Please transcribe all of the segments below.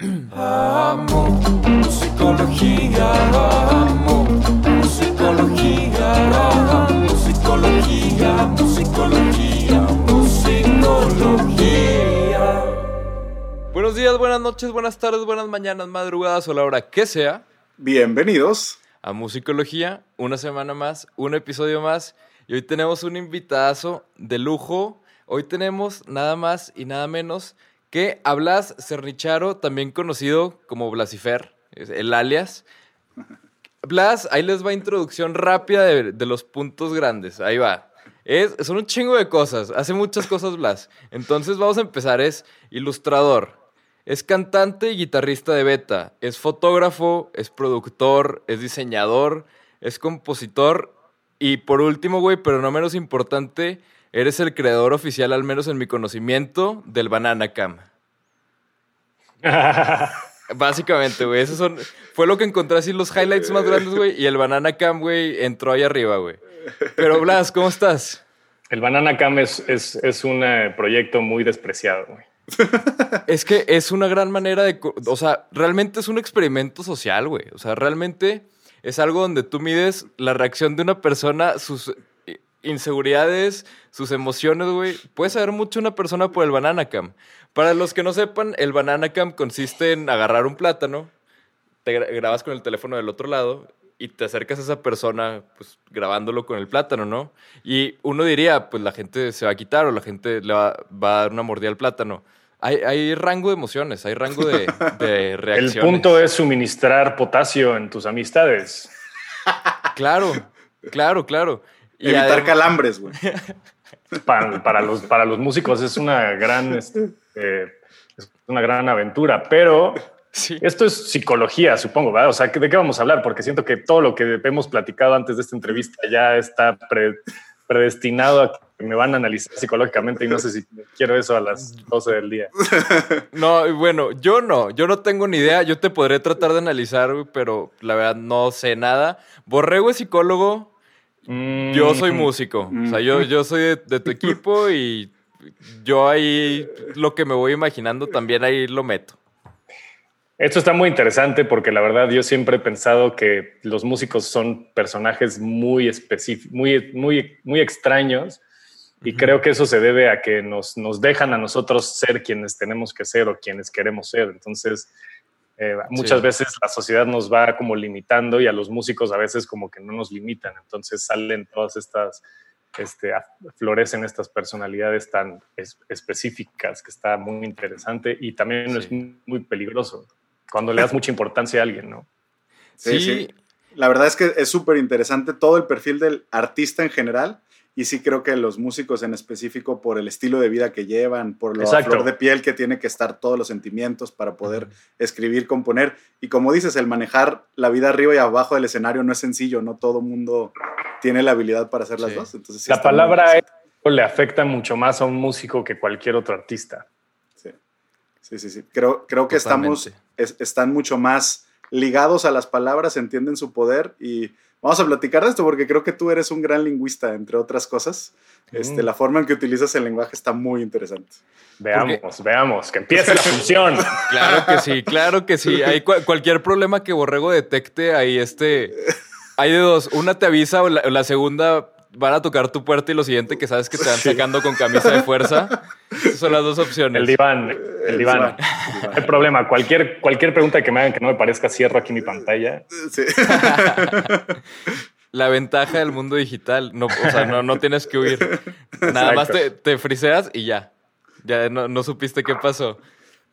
Amo musicología, amo musicología, amo musicología, musicología, musicología. Buenos días, buenas noches, buenas tardes, buenas mañanas, madrugadas o la hora que sea Bienvenidos. a Musicología. Una semana más, un episodio más. Y hoy tenemos un invitazo de lujo. Hoy tenemos nada más y nada menos que a Blas Cernicharo, también conocido como Blasifer, el alias. Blas, ahí les va introducción rápida de, de los puntos grandes. Ahí va. Es, son un chingo de cosas. Hace muchas cosas Blas. Entonces vamos a empezar. Es ilustrador. Es cantante y guitarrista de beta. Es fotógrafo, es productor, es diseñador, es compositor. Y por último, güey, pero no menos importante, eres el creador oficial, al menos en mi conocimiento, del Banana Cam. Básicamente, güey. Eso son, fue lo que encontré así los highlights más grandes, güey. Y el Banana Cam, güey, entró ahí arriba, güey. Pero Blas, ¿cómo estás? El Banana Cam es, es, es un eh, proyecto muy despreciado, güey. Es que es una gran manera de... O sea, realmente es un experimento social, güey. O sea, realmente es algo donde tú mides la reacción de una persona, sus inseguridades, sus emociones, güey. Puedes saber mucho una persona por el Banana Cam. Para los que no sepan, el Banana Cam consiste en agarrar un plátano, te gra- grabas con el teléfono del otro lado y te acercas a esa persona, pues grabándolo con el plátano, ¿no? Y uno diría, pues la gente se va a quitar o la gente le va, va a dar una mordida al plátano. Hay, hay rango de emociones, hay rango de, de El reacciones. punto es suministrar potasio en tus amistades. Claro, claro, claro. Evitar calambres, güey. Para, para los, para los músicos es una gran, este, eh, es una gran aventura, pero Sí. esto es psicología, supongo, ¿verdad? O sea, ¿de qué vamos a hablar? Porque siento que todo lo que hemos platicado antes de esta entrevista ya está pre- predestinado a que me van a analizar psicológicamente y no sé si quiero eso a las 12 del día. No, bueno, yo no, yo no tengo ni idea. Yo te podré tratar de analizar, pero la verdad no sé nada. Borrego es psicólogo, yo soy Mm, músico. O sea, yo, yo soy de, de tu equipo y yo ahí lo que me voy imaginando también ahí lo meto. Esto está muy interesante porque la verdad yo siempre he pensado que los músicos son personajes muy específicos, muy, muy, muy extraños y creo que eso se debe a que nos, nos dejan a nosotros ser quienes tenemos que ser o quienes queremos ser. Entonces, eh, muchas Sí. veces la sociedad nos va como limitando y a los músicos a veces como que no nos limitan. Entonces salen todas estas, este, florecen estas personalidades tan es- específicas que está muy interesante y también Sí. es muy, muy peligroso cuando le das mucha importancia a alguien, ¿no? Sí, sí. La verdad es que es súper interesante todo el perfil del artista en general. Y sí creo que los músicos en específico, por el estilo de vida que llevan, por lo a Exacto. flor de piel que tiene que estar todos los sentimientos para poder escribir, componer. Y como dices, el manejar la vida arriba y abajo del escenario no es sencillo, no todo mundo tiene la habilidad para hacer las Sí. dos. Entonces, sí la palabra le afecta mucho más a un músico que cualquier otro artista. Sí, sí, sí. sí. Creo, creo que estamos, Totalmente. es- están mucho más ligados a las palabras, entienden su poder y vamos a platicar de esto porque creo que tú eres un gran lingüista, entre otras cosas. Este, Mm. La forma en que utilizas el lenguaje está muy interesante. Veamos, veamos, que empiece la función. Claro que sí, claro que sí. Hay cua- cualquier problema que Borrego detecte, ahí este. Hay de dos. Una te avisa o la, o la segunda van a tocar tu puerta y lo siguiente que sabes que te van Sí. sacando con camisa de fuerza. Esas son las dos opciones. El diván, el diván. No hay problema. Cualquier, cualquier pregunta que me hagan que no me parezca, cierro aquí mi pantalla. Sí. La ventaja del mundo digital. No, o sea, no, no tienes que huir. Nada más te, te friseas y ya. Ya no, no supiste qué pasó.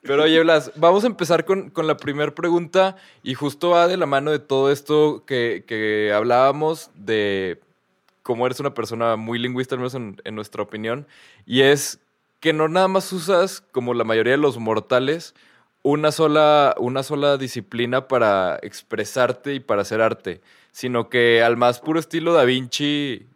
Pero oye, Blas, vamos a empezar con, con la primera pregunta y justo va de la mano de todo esto que, que hablábamos de cómo eres una persona muy lingüista, al menos en, en nuestra opinión, y es que no nada más usas, como la mayoría de los mortales, una sola, una sola disciplina para expresarte y para hacer arte, sino que al más puro estilo Da Vinci,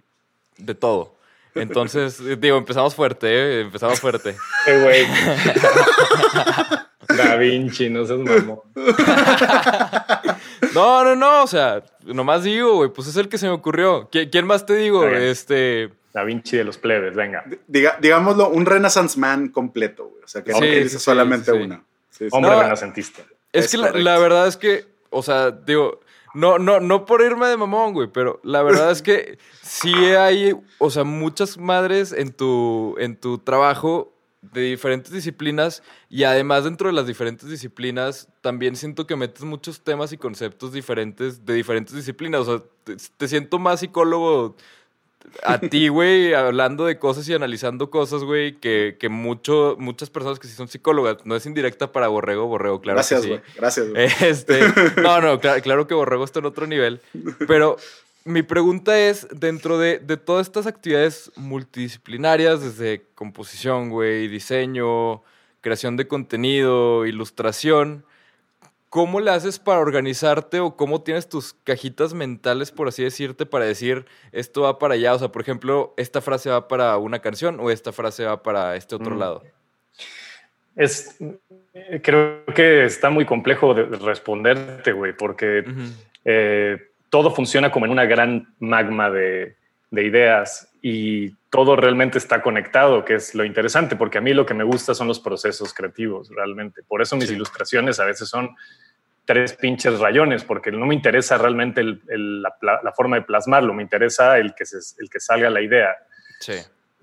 de todo. Entonces, digo, empezamos fuerte, ¿eh? Empezamos fuerte. Eh, güey. Da Vinci, no seas mamón. No, no, no, o sea, nomás digo, güey, pues es el que se me ocurrió. ¿Qui- ¿Quién más te digo? Este, Da Vinci de los plebes, venga. Diga- digámoslo, un Renaissance Man completo, güey. O sea, que no Sí, sí, sí, solamente sí, sí. una. Sí, sí. Hombre No, renacentista. Es, Es que la, la verdad es que, o sea, digo, no, no, no por irme de mamón, güey, pero la verdad es que sí hay, o sea, muchas madres en tu, en tu trabajo de diferentes disciplinas y además dentro de las diferentes disciplinas también siento que metes muchos temas y conceptos diferentes de diferentes disciplinas. O sea, te, te siento más psicólogo a ti, güey, hablando de cosas y analizando cosas, güey, que, que mucho, muchas personas que sí son psicólogas. No es indirecta para Borrego, Borrego, claro. Gracias, sí. güey. Gracias, güey. Este, no, no, cla- claro que Borrego está en otro nivel. Pero mi pregunta es, dentro de, de todas estas actividades multidisciplinarias, desde composición, güey, diseño, creación de contenido, ilustración, ¿cómo le haces para organizarte o cómo tienes tus cajitas mentales, por así decirte, para decir esto va para allá? O sea, por ejemplo, esta frase va para una canción o esta frase va para este otro Mm. lado. Es, creo que está muy complejo de de responderte, güey, porque eh, todo funciona como en una gran magma de, de ideas y todo realmente está conectado, que es lo interesante, porque a mí lo que me gusta son los procesos creativos, realmente. Por eso mis Sí. ilustraciones a veces son tres pinches rayones, porque no me interesa realmente el- el- la, forma de plasmarlo, me interesa el que, se, el que salga la idea. Sí.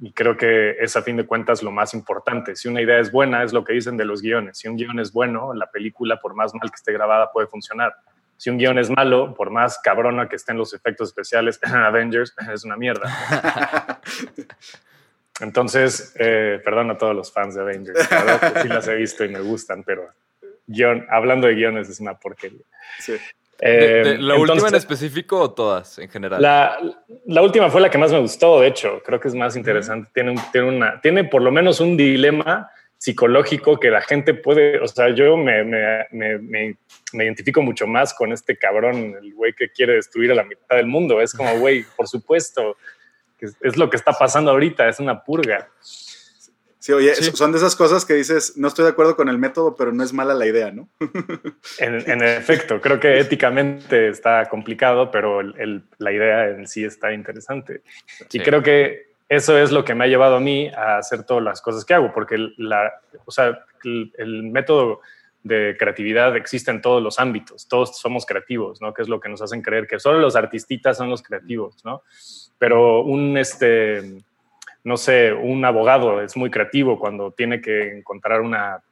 Y creo que es a fin de cuentas lo más importante. Si una idea es buena, es lo que dicen de los guiones. Si un guion es bueno, la película, por más mal que esté grabada, puede funcionar. Si un guion es malo, por más cabrona que estén los efectos especiales, Avengers es una mierda. Entonces, eh, perdón a todos los fans de Avengers. La verdad que sí las he visto y me gustan, pero guion, hablando de guiones es una porquería. Sí. De- Eh, de- ¿La última en entonces- específico o todas en general? la, la última fue la que más me gustó, de hecho, creo que es más interesante. Tiene, un- tiene, una, tiene por lo menos un dilema psicológico que la gente puede, o sea, yo me, me, me, me- me identifico mucho más con este cabrón, el güey que quiere destruir a la mitad del mundo. Es como, güey, por supuesto, que es, es lo que está pasando ahorita, es una purga. Sí, oye, Sí. son de esas cosas que dices, no estoy de acuerdo con el método, pero no es mala la idea, ¿no? En, en efecto, creo que éticamente está complicado, pero el- el- la idea en sí está interesante. Y Sí. creo que eso es lo que me ha llevado a mí a hacer todas las cosas que hago, porque la, o sea, el, método de creatividad existe en todos los ámbitos, todos somos creativos, ¿no? Que es lo que nos hacen creer que solo los artistas son los creativos, ¿no? Pero un, este, no sé, un abogado es muy creativo cuando tiene que encontrar una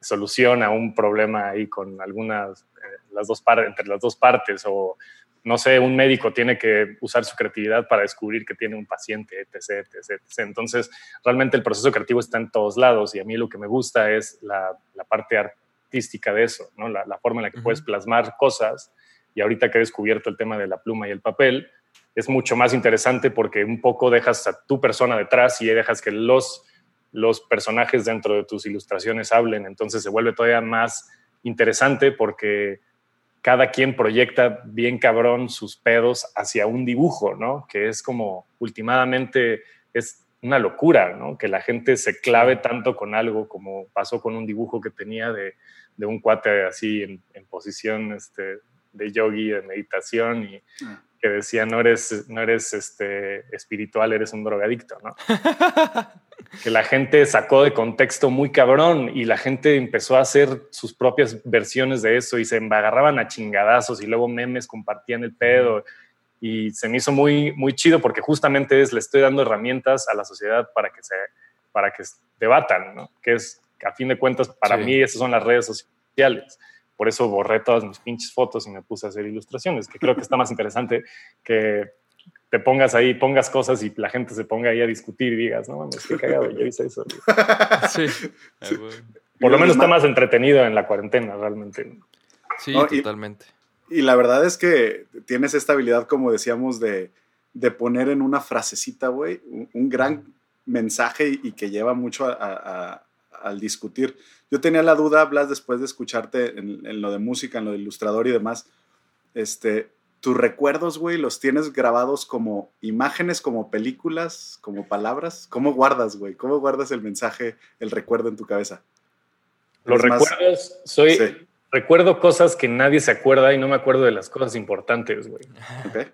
solución a un problema ahí con algunas, eh, las dos entre las dos partes o no sé, un médico tiene que usar su creatividad para descubrir que tiene un paciente, etc., etc., etc. Entonces, realmente el proceso creativo está en todos lados y a mí lo que me gusta es la, la parte artística de eso, ¿no? la, la forma en la que puedes plasmar cosas. Y ahorita que he descubierto el tema de la pluma y el papel, es mucho más interesante porque un poco dejas a tu persona detrás y dejas que los, los personajes dentro de tus ilustraciones hablen. Entonces se vuelve todavía más interesante porque cada quien proyecta bien cabrón sus pedos hacia un dibujo, ¿no? Que es como, últimamente, es una locura, ¿no? Que la gente se clave tanto con algo como pasó con un dibujo que tenía de, de un cuate así en, en posición este, de yogi, de meditación y Ah. Que decía, no eres, no eres este, espiritual, eres un drogadicto, ¿no? que la gente sacó de contexto muy cabrón y la gente empezó a hacer sus propias versiones de eso y se agarraban a chingadazos y luego memes compartían el pedo y se me hizo muy muy chido porque justamente es le estoy dando herramientas a la sociedad para que se para que debatan, ¿no? Que es a fin de cuentas para Sí. mí esas son las redes sociales. Por eso borré todas mis pinches fotos y me puse a hacer ilustraciones, que creo que está más interesante que te pongas ahí, pongas cosas y la gente se ponga ahí a discutir y digas, no mames, qué cagado, yo hice eso. güey". Sí. Ah. Por lo menos está más entretenido en la cuarentena, realmente. Sí, No, y- totalmente. Y la verdad es que tienes esta habilidad, como decíamos, de, de poner en una frasecita, güey, un, un gran mensaje y, y que lleva mucho a- a- a- al discutir. Yo tenía la duda, Blas, después de escucharte en, en lo de música, en lo de ilustrador y demás, este, tus recuerdos, güey, los tienes grabados como imágenes, como películas, como palabras. ¿Cómo guardas, güey? ¿Cómo guardas el mensaje, el recuerdo en tu cabeza? Los más- recuerdos, soy, Sí. recuerdo cosas que nadie se acuerda y no me acuerdo de las cosas importantes, güey. ¿Ok?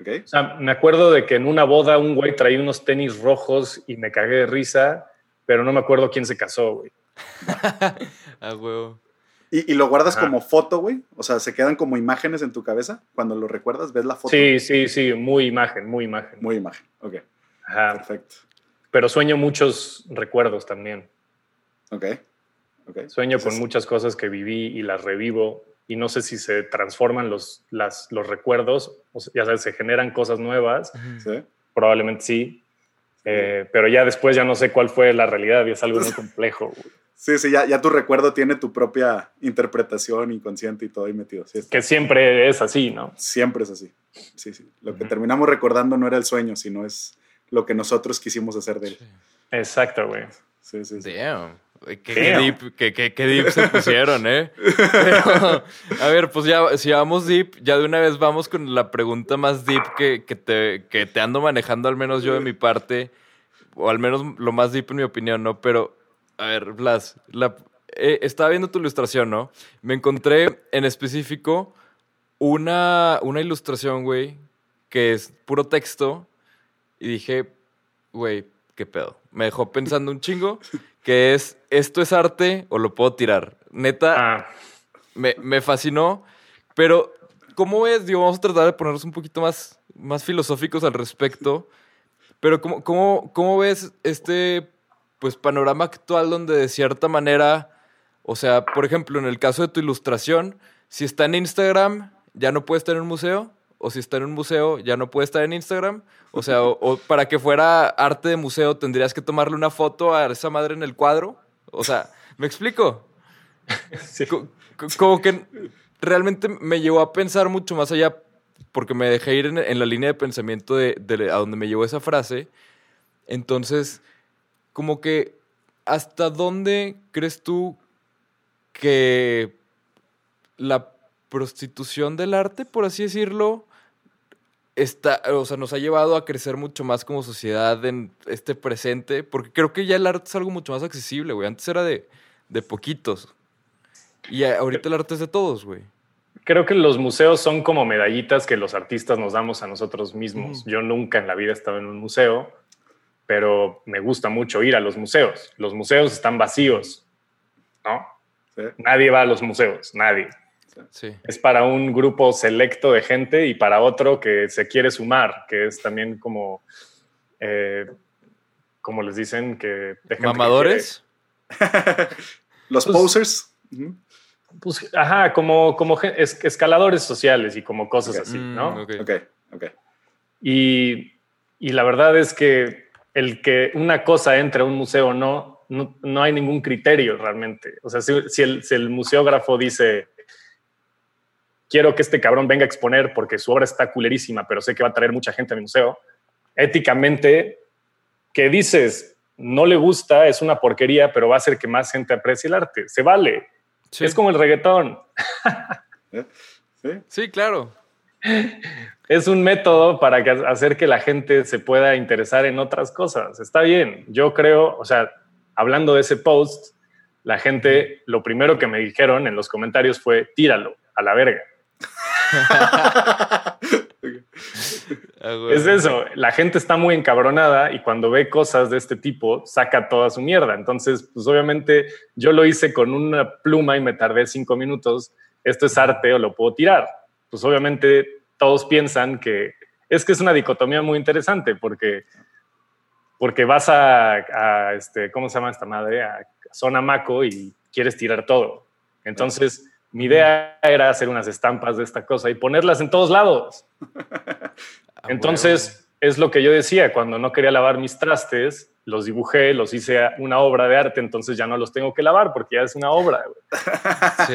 ¿Ok? O sea, me acuerdo de que en una boda un güey traía unos tenis rojos y me cagué de risa, pero no me acuerdo quién se casó, güey. A huevo. ¿Y, y lo guardas Ajá. como foto, güey? O sea, ¿se quedan como imágenes en tu cabeza? Cuando lo recuerdas, ves la foto. Sí, sí, sí, muy imagen, muy imagen. Muy imagen. Ok, Ajá. perfecto. Pero sueño muchos recuerdos también. Ok, ok. Sueño con muchas cosas que viví y las revivo y no sé si se transforman los, las, los recuerdos, o sea, ya sabes, se generan cosas nuevas, ¿sí? probablemente sí, eh, pero ya después ya no sé cuál fue la realidad y es algo muy complejo. güey. Sí, sí, ya, ya tu recuerdo tiene tu propia interpretación inconsciente y todo ahí metido. Sí, Que siempre es así, ¿no? Siempre es así. Sí, sí. Lo que terminamos recordando no era el sueño, sino es lo que nosotros quisimos hacer de él. Exacto, güey. Sí, sí, sí. Damn. Qué, qué Damn. deep, qué, qué- qué deep se pusieron, ¿eh? Pero, a ver, pues ya, si vamos deep, ya de una vez vamos con la pregunta más deep que, que te, que te ando manejando, al menos yo de mi parte, o al menos lo más deep en mi opinión, ¿no? Pero, a ver, Blas, la, eh, estaba viendo tu ilustración, ¿no? Me encontré en específico una, una ilustración, güey, que es puro texto, y dije, güey, qué pedo. Me dejó pensando un chingo, que es, ¿esto es arte o lo puedo tirar? Neta, Ah, me, me fascinó, pero ¿cómo ves? Digo, vamos a tratar de ponernos un poquito más, más filosóficos al respecto, pero ¿cómo, cómo, cómo ves este pues, panorama actual donde de cierta manera, o sea, por ejemplo, en el caso de tu ilustración, si está en Instagram, ya no puede estar en un museo, o si está en un museo, ya no puede estar en Instagram, o sea, o, o para que fuera arte de museo tendrías que tomarle una foto a esa madre en el cuadro, o sea, ¿me explico? sí. Como que realmente me llevó a pensar mucho más allá, porque me dejé ir en, en la línea de pensamiento de, de a donde me llevó esa frase. Entonces, como que, ¿hasta dónde crees tú que la prostitución del arte, por así decirlo, está, o sea, nos ha llevado a crecer mucho más como sociedad en este presente? Porque creo que ya el arte es algo mucho más accesible, güey. Antes era de, de poquitos. Y ahorita el arte es de todos, güey. Creo que los museos son como medallitas que los artistas nos damos a nosotros mismos. Yo nunca en la vida he estado en un museo, pero me gusta mucho ir a los museos. Los museos están vacíos, ¿no? Sí. Nadie va a los museos, nadie. Sí. Es para un grupo selecto de gente y para otro que se quiere sumar, que es también como, eh, como les dicen, que... de gente que ¿Mamadores? Los Pues- posers. Pues, ajá, como, como escaladores sociales y como cosas Ok. así, Mm, ¿no? ok. Ok, ok. Y, y la verdad es que el que una cosa entre a un museo o no, no, no hay ningún criterio realmente. O sea, si, si el, si el museógrafo dice, quiero que este cabrón venga a exponer porque su obra está culerísima, pero sé que va a traer mucha gente a mi museo, éticamente, ¿qué dices? No le gusta, es una porquería, pero va a hacer que más gente aprecie el arte. Se vale. Sí. Es como el reggaetón. ¿Eh? ¿Sí? Sí, claro. es un método para que- hacer que la gente se pueda interesar en otras cosas. Está bien. Yo creo, o sea, hablando de ese post, la gente, lo primero que me dijeron en los comentarios fue, tíralo a la verga. Ah. Es eso, la gente está muy encabronada y cuando ve cosas de este tipo, saca toda su mierda. Entonces, pues obviamente yo lo hice con una pluma y me tardé cinco minutos. Esto es arte o lo puedo tirar. Pues obviamente todos piensan que es que es una dicotomía muy interesante porque, porque vas a, a, este, ¿cómo se llama esta madre? A Zona Maco y quieres tirar todo. Entonces, mi idea era hacer unas estampas de esta cosa y ponerlas en todos lados. Ah, Entonces, es lo que yo decía, cuando no quería lavar mis trastes, los dibujé, los hice una obra de arte, entonces ya no los tengo que lavar porque ya es una obra. Sí.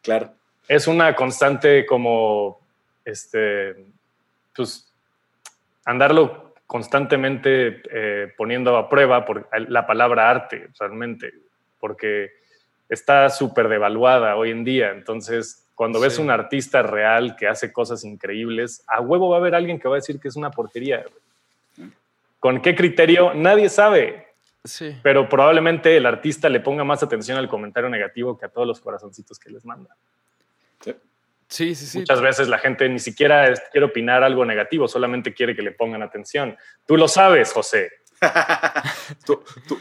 Claro. Es una constante como, este, pues, andarlo constantemente eh, poniendo a prueba por la palabra arte, realmente, porque está súper devaluada hoy en día. Entonces, cuando ves Sí. un artista real que hace cosas increíbles, a huevo va a haber alguien que va a decir que es una porquería. ¿Con qué criterio? Nadie sabe, Sí. pero probablemente el artista le ponga más atención al comentario negativo que a todos los corazoncitos que les manda. Sí. Sí, sí, sí. Muchas veces la gente ni siquiera quiere opinar algo negativo, solamente quiere que le pongan atención. Tú lo sabes, José. Tú- tú-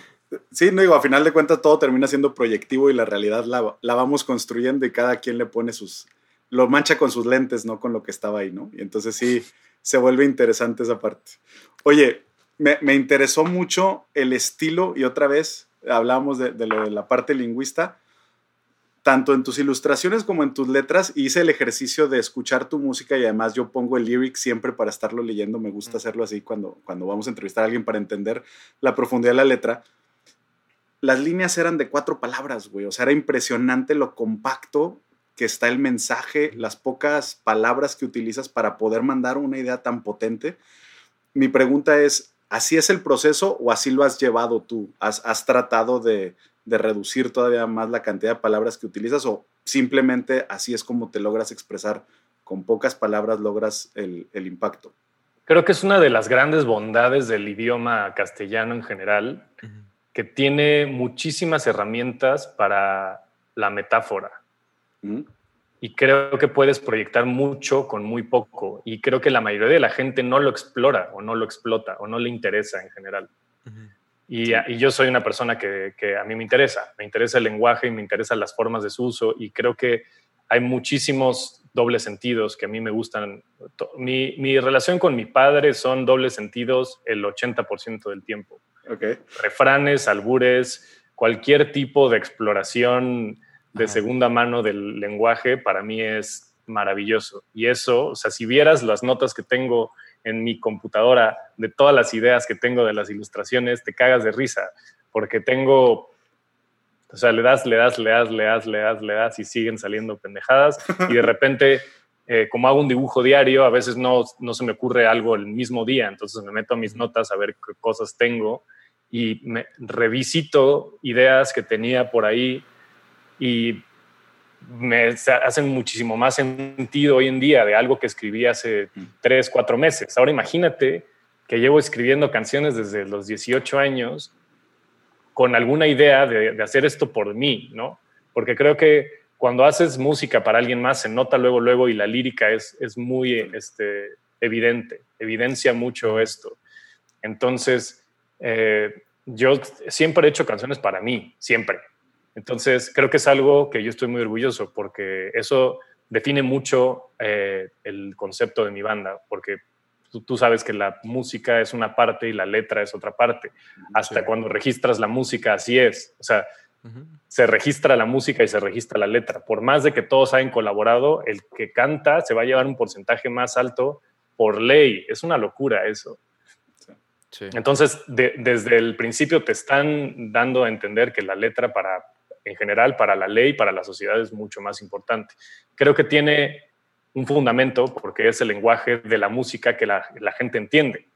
Sí, no digo, a final de cuentas todo termina siendo proyectivo y la realidad la, la vamos construyendo y cada quien le pone sus, lo mancha con sus lentes, no con lo que estaba ahí, ¿no? Y entonces sí, se vuelve interesante esa parte. Oye, me, me interesó mucho el estilo y otra vez hablamos de, de, lo de la parte lingüista, tanto en tus ilustraciones como en tus letras, hice el ejercicio de escuchar tu música y además yo pongo el lyric siempre para estarlo leyendo, me gusta hacerlo así cuando, cuando vamos a entrevistar a alguien para entender la profundidad de la letra. Las líneas eran de cuatro palabras, güey, o sea, era impresionante lo compacto que está el mensaje, las pocas palabras que utilizas para poder mandar una idea tan potente. Mi pregunta es, ¿así es el proceso o así lo has llevado tú? ¿Has, has tratado de, de, reducir todavía más la cantidad de palabras que utilizas o simplemente así es como te logras expresar? Con pocas palabras logras el, el impacto. Creo que es una de las grandes bondades del idioma castellano en general, uh -huh. Que tiene muchísimas herramientas para la metáfora. Y creo que puedes proyectar mucho con muy poco. Y creo que la mayoría de la gente no lo explora o no lo explota o no le interesa en general. Uh -huh. y, y, yo soy una persona que, que, a mí me interesa. Me interesa el lenguaje y me interesan las formas de su uso. Y creo que hay muchísimos dobles sentidos que a mí me gustan. Mi, mi relación con mi padre son dobles sentidos el 80% del tiempo. Okay. Refranes, albures, cualquier tipo de exploración de segunda mano del lenguaje para mí es maravilloso. Y eso, o sea, si vieras las notas que tengo en mi computadora de todas las ideas que tengo de las ilustraciones, te cagas de risa, porque tengo, o sea, le das, le das, le das, le das, le das, le das y siguen saliendo pendejadas y de repente... Eh, como hago un dibujo diario, a veces no, no se me ocurre algo el mismo día, entonces me meto a mis notas a ver qué cosas tengo y revisito ideas que tenía por ahí y me hacen muchísimo más sentido hoy en día de algo que escribí hace tres, cuatro meses. Ahora imagínate que llevo escribiendo canciones desde los 18 años con alguna idea de, de, hacer esto por mí, ¿no? Porque creo que cuando haces música para alguien más se nota luego, luego y la lírica es, es muy este, evidente, evidencia mucho esto. Entonces, eh, yo siempre he hecho canciones para mí, siempre. Entonces, creo que es algo que yo estoy muy orgulloso porque eso define mucho eh, el concepto de mi banda, porque tú, tú, sabes que la música es una parte y la letra es otra parte. Hasta sí. cuando registras la música, así es. O sea, uh -huh. se registra la música y se registra la letra. Por más de que todos hayan colaborado, el que canta se va a llevar un porcentaje más alto por ley. Es una locura eso. Sí. Entonces, de, desde el principio te están dando a entender que la letra para en general para la ley, para la sociedad es mucho más importante. Creo que tiene un fundamento porque es el lenguaje de la música que la, la gente entiende,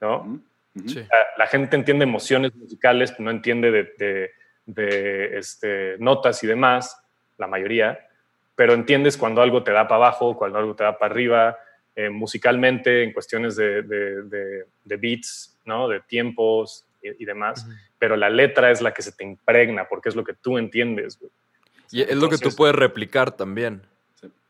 ¿no? Sí. La, la, gente entiende emociones musicales, no entiende de, de, de este, notas y demás, la mayoría, pero entiendes cuando algo te da para abajo, cuando algo te da para arriba, eh, musicalmente, en cuestiones de, de beats, ¿no? De tiempos, y, demás, uh -huh. pero la letra es la que se te impregna porque es lo que tú entiendes. Güey. Y es Entonces, lo que tú puedes replicar también.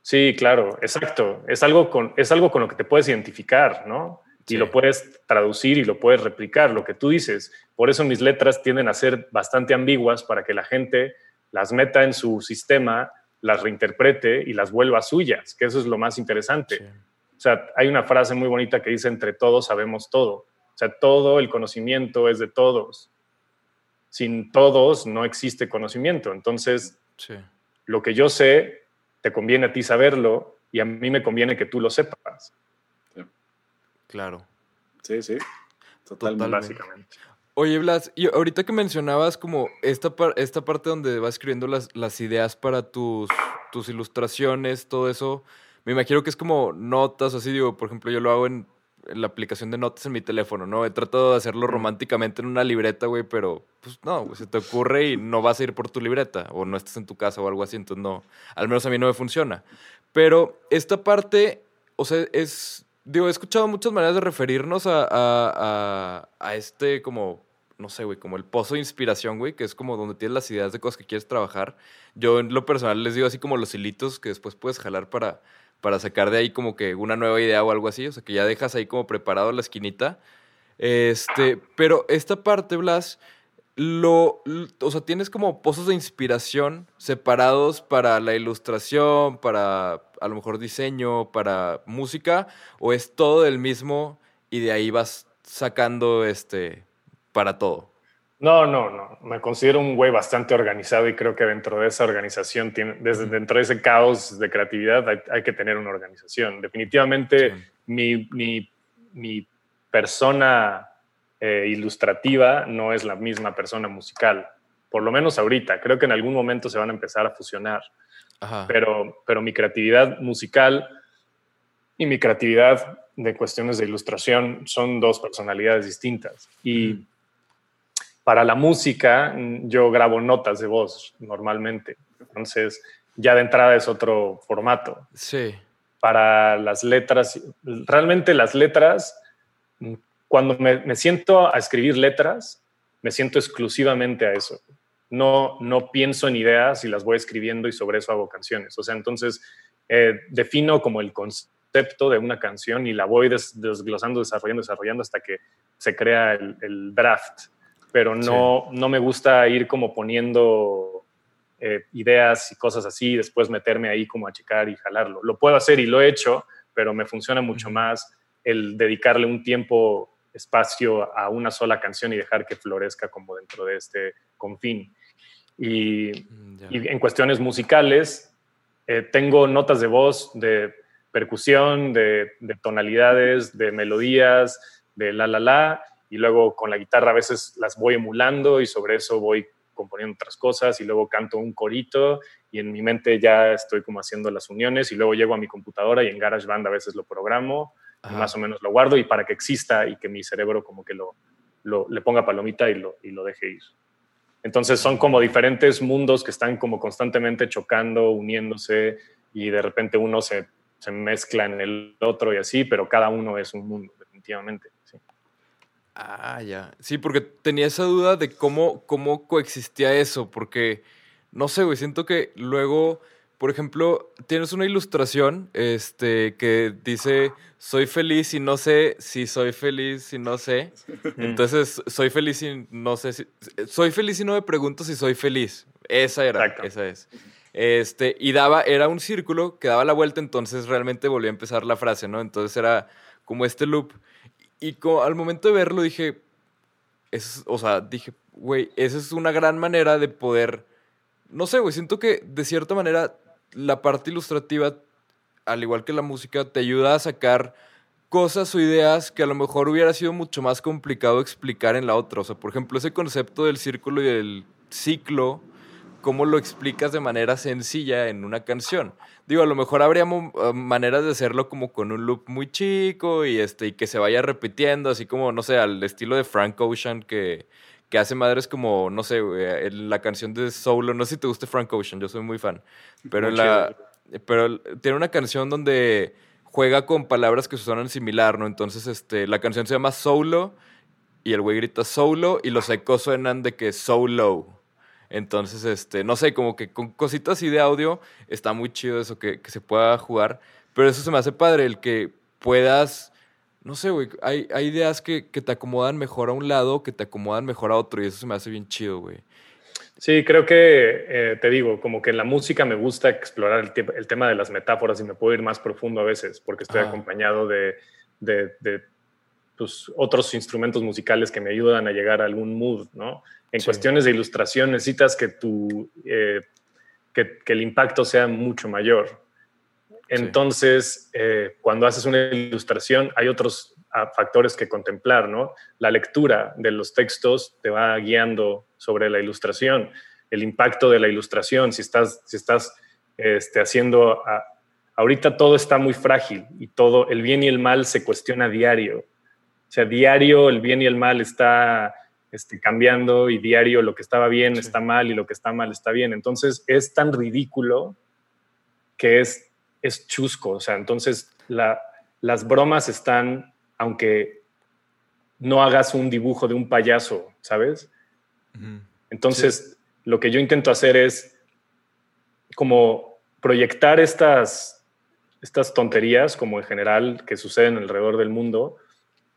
Sí, claro, exacto. Es algo con, es algo con lo que te puedes identificar, ¿no? Sí. Y lo puedes traducir y lo puedes replicar, lo que tú dices. Por eso mis letras tienden a ser bastante ambiguas para que la gente las meta en su sistema, las reinterprete y las vuelva suyas, que eso es lo más interesante. Sí. O sea, hay una frase muy bonita que dice, entre todos sabemos todo. O sea, todo el conocimiento es de todos. Sin todos no existe conocimiento. Entonces, sí. lo que yo sé, te conviene a ti saberlo y a mí me conviene que tú lo sepas. Sí. Claro. Sí, sí. Totalmente. Totalmente. Básicamente. Oye, Blas, y ahorita que mencionabas como esta, par esta parte donde vas escribiendo las, las ideas para tus, tus ilustraciones, todo eso, me imagino que es como notas, así digo, por ejemplo, yo lo hago en la aplicación de notas en mi teléfono, ¿no? He tratado de hacerlo románticamente en una libreta, güey, pero pues no, güey, se te ocurre y no vas a ir por tu libreta o no estás en tu casa o algo así, entonces no, al menos a mí no me funciona. Pero esta parte, o sea, es, digo, he escuchado muchas maneras de referirnos a, a, a, a este como, no sé, güey, como el pozo de inspiración, güey, que es como donde tienes las ideas de cosas que quieres trabajar. Yo en lo personal les digo así como los hilitos que después puedes jalar para para sacar de ahí como que una nueva idea o algo así, o sea, que ya dejas ahí como preparado la esquinita. Este, pero esta parte, Blas, lo, o sea, tienes como pozos de inspiración separados para la ilustración, para a lo mejor diseño, para música, o es todo del mismo y de ahí vas sacando este para todo. No, no, no. Me considero un güey bastante organizado y creo que dentro de esa organización, tiene, desde dentro de ese caos de creatividad, hay, que tener una organización. Definitivamente, mi, mi, mi, persona eh, ilustrativa no es la misma persona musical. Por lo menos ahorita. Creo que en algún momento se van a empezar a fusionar. Pero, pero mi creatividad musical y mi creatividad de cuestiones de ilustración son dos personalidades distintas. Y para la música, mm, yo grabo notas de voz normalmente. Entonces, ya de entrada es otro formato. Sí. Para las letras, realmente las letras, mm, cuando me, siento a escribir letras, me siento exclusivamente a eso. No, no pienso en ideas y las voy escribiendo y sobre eso hago canciones. O sea, entonces eh, defino como el concepto de una canción y la voy desglosando, desarrollando, desarrollando hasta que se crea el, el draft pero no, no me gusta ir como poniendo eh, ideas y cosas así y después meterme ahí como a checar y jalarlo. Lo puedo hacer y lo he hecho, pero me funciona mucho más el dedicarle un tiempo, espacio a una sola canción y dejar que florezca como dentro de este confín. Y, mm, en cuestiones musicales, eh, tengo notas de voz, de percusión, de, de tonalidades, de melodías, de la la la, y luego con la guitarra a veces las voy emulando y sobre eso voy componiendo otras cosas y luego canto un corito y en mi mente ya estoy como haciendo las uniones y luego llego a mi computadora y en GarageBand a veces lo programo y más o menos lo guardo y para que exista y que mi cerebro como que lo, lo, le ponga palomita y lo, y lo deje ir. Entonces son como diferentes mundos que están como constantemente chocando, uniéndose y de repente uno se, se mezcla en el otro y así, pero cada uno es un mundo, definitivamente. Ah, ya. Sí, porque tenía esa duda de cómo, cómo coexistía eso, porque, no sé, güey, siento que luego, por ejemplo, tienes una ilustración este, que dice, soy feliz y no sé si soy feliz y no sé. Entonces, soy feliz y no sé si... Soy feliz y no me pregunto si soy feliz. Esa era, esa es. Este, y daba, era un círculo que daba la vuelta, entonces realmente volvió a empezar la frase, ¿no? Entonces era como este loop. Y al momento de verlo dije, es, o sea, dije, güey, esa es una gran manera de poder, no sé, güey, siento que de cierta manera la parte ilustrativa, al igual que la música, te ayuda a sacar cosas o ideas que a lo mejor hubiera sido mucho más complicado explicar en la otra. O sea, por ejemplo, ese concepto del círculo y del ciclo, ¿cómo lo explicas de manera sencilla en una canción? Digo, a lo mejor habría eh, maneras de hacerlo como con un loop muy chico y, este, y que se vaya repitiendo, así como, no sé, al estilo de Frank Ocean que, que hace madres como, no sé, la canción de Solo, no sé si te guste Frank Ocean, yo soy muy fan, pero, la, pero tiene una canción donde juega con palabras que suenan similar, ¿no? Entonces, este, la canción se llama Solo y el güey grita Solo y los ecos suenan de que Solo. Entonces, este, no sé, como que con cositas así de audio está muy chido eso que, se pueda jugar. Pero eso se me hace padre, el que puedas, no sé, güey, hay, hay ideas que, te acomodan mejor a un lado, que te acomodan mejor a otro, y eso se me hace bien chido, güey. Sí, creo que, eh, te digo, como que en la música me gusta explorar el, tema de las metáforas y me puedo ir más profundo a veces, porque estoy acompañado de, de, pues, otros instrumentos musicales que me ayudan a llegar a algún mood, ¿no? En cuestiones de ilustración necesitas que, tu, eh, que, el impacto sea mucho mayor. Entonces, eh, cuando haces una ilustración, hay otros ah, factores que contemplar, ¿no? La lectura de los textos te va guiando sobre la ilustración, el impacto de la ilustración, si estás, si estás este, haciendo... ahorita todo está muy frágil y todo, el bien y el mal se cuestiona diario. O sea, diario el bien y el mal está este, cambiando y diario lo que estaba bien está mal y lo que está mal está bien. Entonces es tan ridículo que es, es chusco. O sea, entonces las bromas están, aunque no hagas un dibujo de un payaso, ¿sabes? Entonces lo que yo intento hacer es como proyectar estas, estas tonterías, como en general que suceden alrededor del mundo,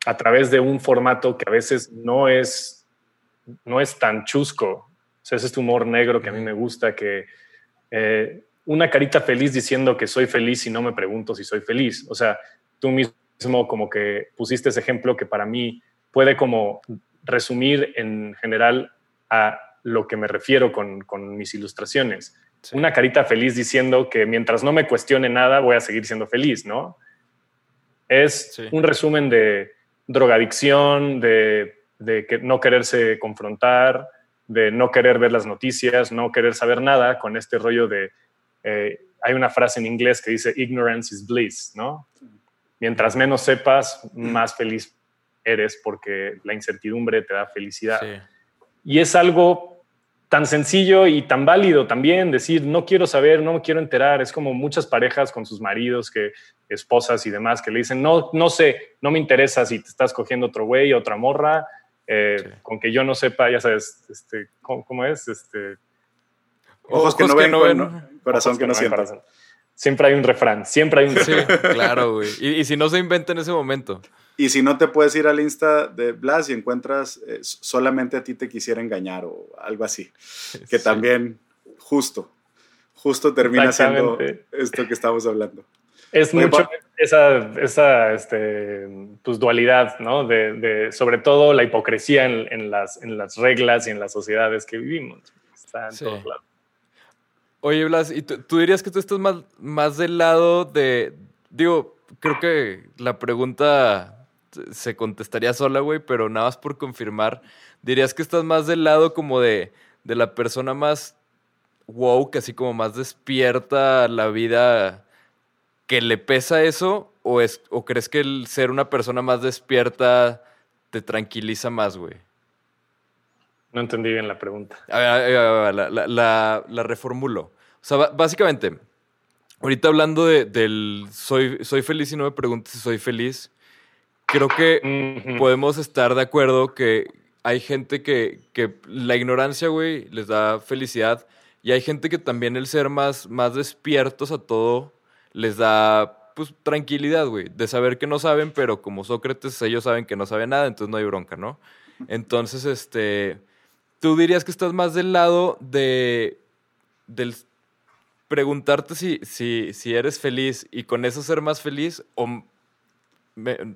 a través de un formato que a veces no es no es tan chusco. O sea, es este humor negro que a mí me gusta, que eh, una carita feliz diciendo que soy feliz y no me pregunto si soy feliz. O sea, tú mismo como que pusiste ese ejemplo que para mí puede como resumir en general a lo que me refiero con, con mis ilustraciones. Una carita feliz diciendo que mientras no me cuestione nada voy a seguir siendo feliz, ¿no? Es un resumen de drogadicción, de, de que no quererse confrontar, de no querer ver las noticias, no querer saber nada, con este rollo de, eh, hay una frase en inglés que dice, ignorance is bliss, ¿no? Mientras menos sepas, más feliz eres porque la incertidumbre te da felicidad. Y es algo tan sencillo y tan válido también decir, no quiero saber, no me quiero enterar. Es como muchas parejas con sus maridos, que esposas y demás, que le dicen, no, no sé, no me interesa si te estás cogiendo otro güey, otra morra, eh, con que yo no sepa, ya sabes, este, ¿cómo, es? Este, ojos, que no ven, corazón que, no, siente. Siempre hay un refrán, siempre hay un Sí, claro, güey. Y, si no se inventa en ese momento. Y si no te puedes ir al Insta de Blas y encuentras eh, solamente a ti te quisiera engañar o algo así. Que también, justo, justo termina siendo esto que estamos hablando. Es mucho esa, esa este, pues, dualidad, ¿no? De, sobre todo la hipocresía en, las, en las reglas y en las sociedades que vivimos. Está en todos lados. Oye, Blas, ¿y tú, dirías que tú estás más, más del lado de. Digo, creo que la pregunta se contestaría sola, güey, pero nada más por confirmar. ¿Dirías que estás más del lado como de, de la persona más woke, así como más despierta la vida que le pesa eso o, es, o crees que el ser una persona más despierta te tranquiliza más, güey? No entendí bien la pregunta. A ver, la, la, reformulo. O sea, básicamente, ahorita hablando de, del soy, soy feliz y no me preguntes si soy feliz, creo que podemos estar de acuerdo que hay gente que, que la ignorancia, güey, les da felicidad. Y hay gente que también el ser más, más despiertos a todo les da pues tranquilidad, güey, de saber que no saben, pero como Sócrates ellos saben que no saben nada, entonces no hay bronca, ¿no? Entonces, este, tú dirías que estás más del lado de del preguntarte si, si, si eres feliz y con eso ser más feliz o,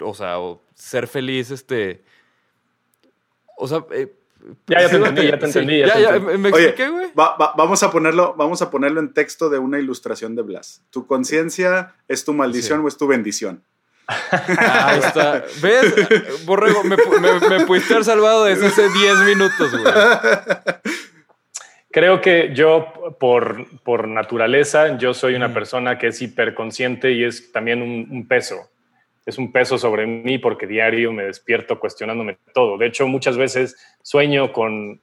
o sea, o ser feliz, este, o sea, eh, ya, ya te entendí, ya te entendí. Ya, ya, me expliqué, güey. vamos, a ponerlo, vamos a ponerlo en texto de una ilustración de Blas. ¿Tu conciencia es tu maldición o es tu bendición? Ahí está. ¿Ves? Borrego, me, me, pudiste haber salvado desde hace 10 minutos, güey. Creo que yo, por, por naturaleza, yo soy una persona que es hiperconsciente y es también un peso es un peso sobre mí porque diario me despierto cuestionándome todo. De hecho, muchas veces sueño con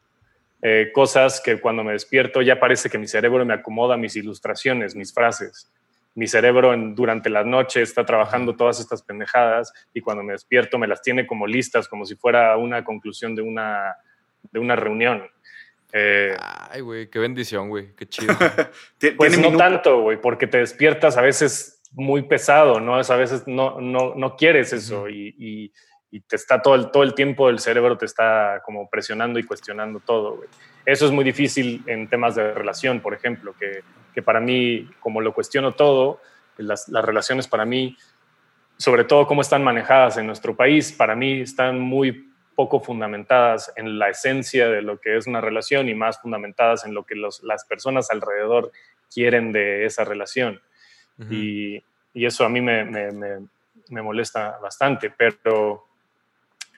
eh, cosas que cuando me despierto ya parece que mi cerebro me acomoda mis ilustraciones, mis frases. Mi cerebro durante la noche está trabajando todas estas pendejadas y cuando me despierto me las tiene como listas, como si fuera una conclusión de una, de una reunión. Eh, Ay, güey, qué bendición, güey, qué chido. pues no tanto, güey, porque te despiertas a veces muy pesado, ¿no? Es a veces no, no, no quieres eso y, y, te está todo el, todo el tiempo el cerebro te está como presionando y cuestionando todo, güey. Eso es muy difícil en temas de relación, por ejemplo, que, que para mí, como lo cuestiono todo, las, las relaciones para mí, sobre todo cómo están manejadas en nuestro país, para mí están muy poco fundamentadas en la esencia de lo que es una relación y más fundamentadas en lo que los, las personas alrededor quieren de esa relación y, eso a mí me, molesta bastante, pero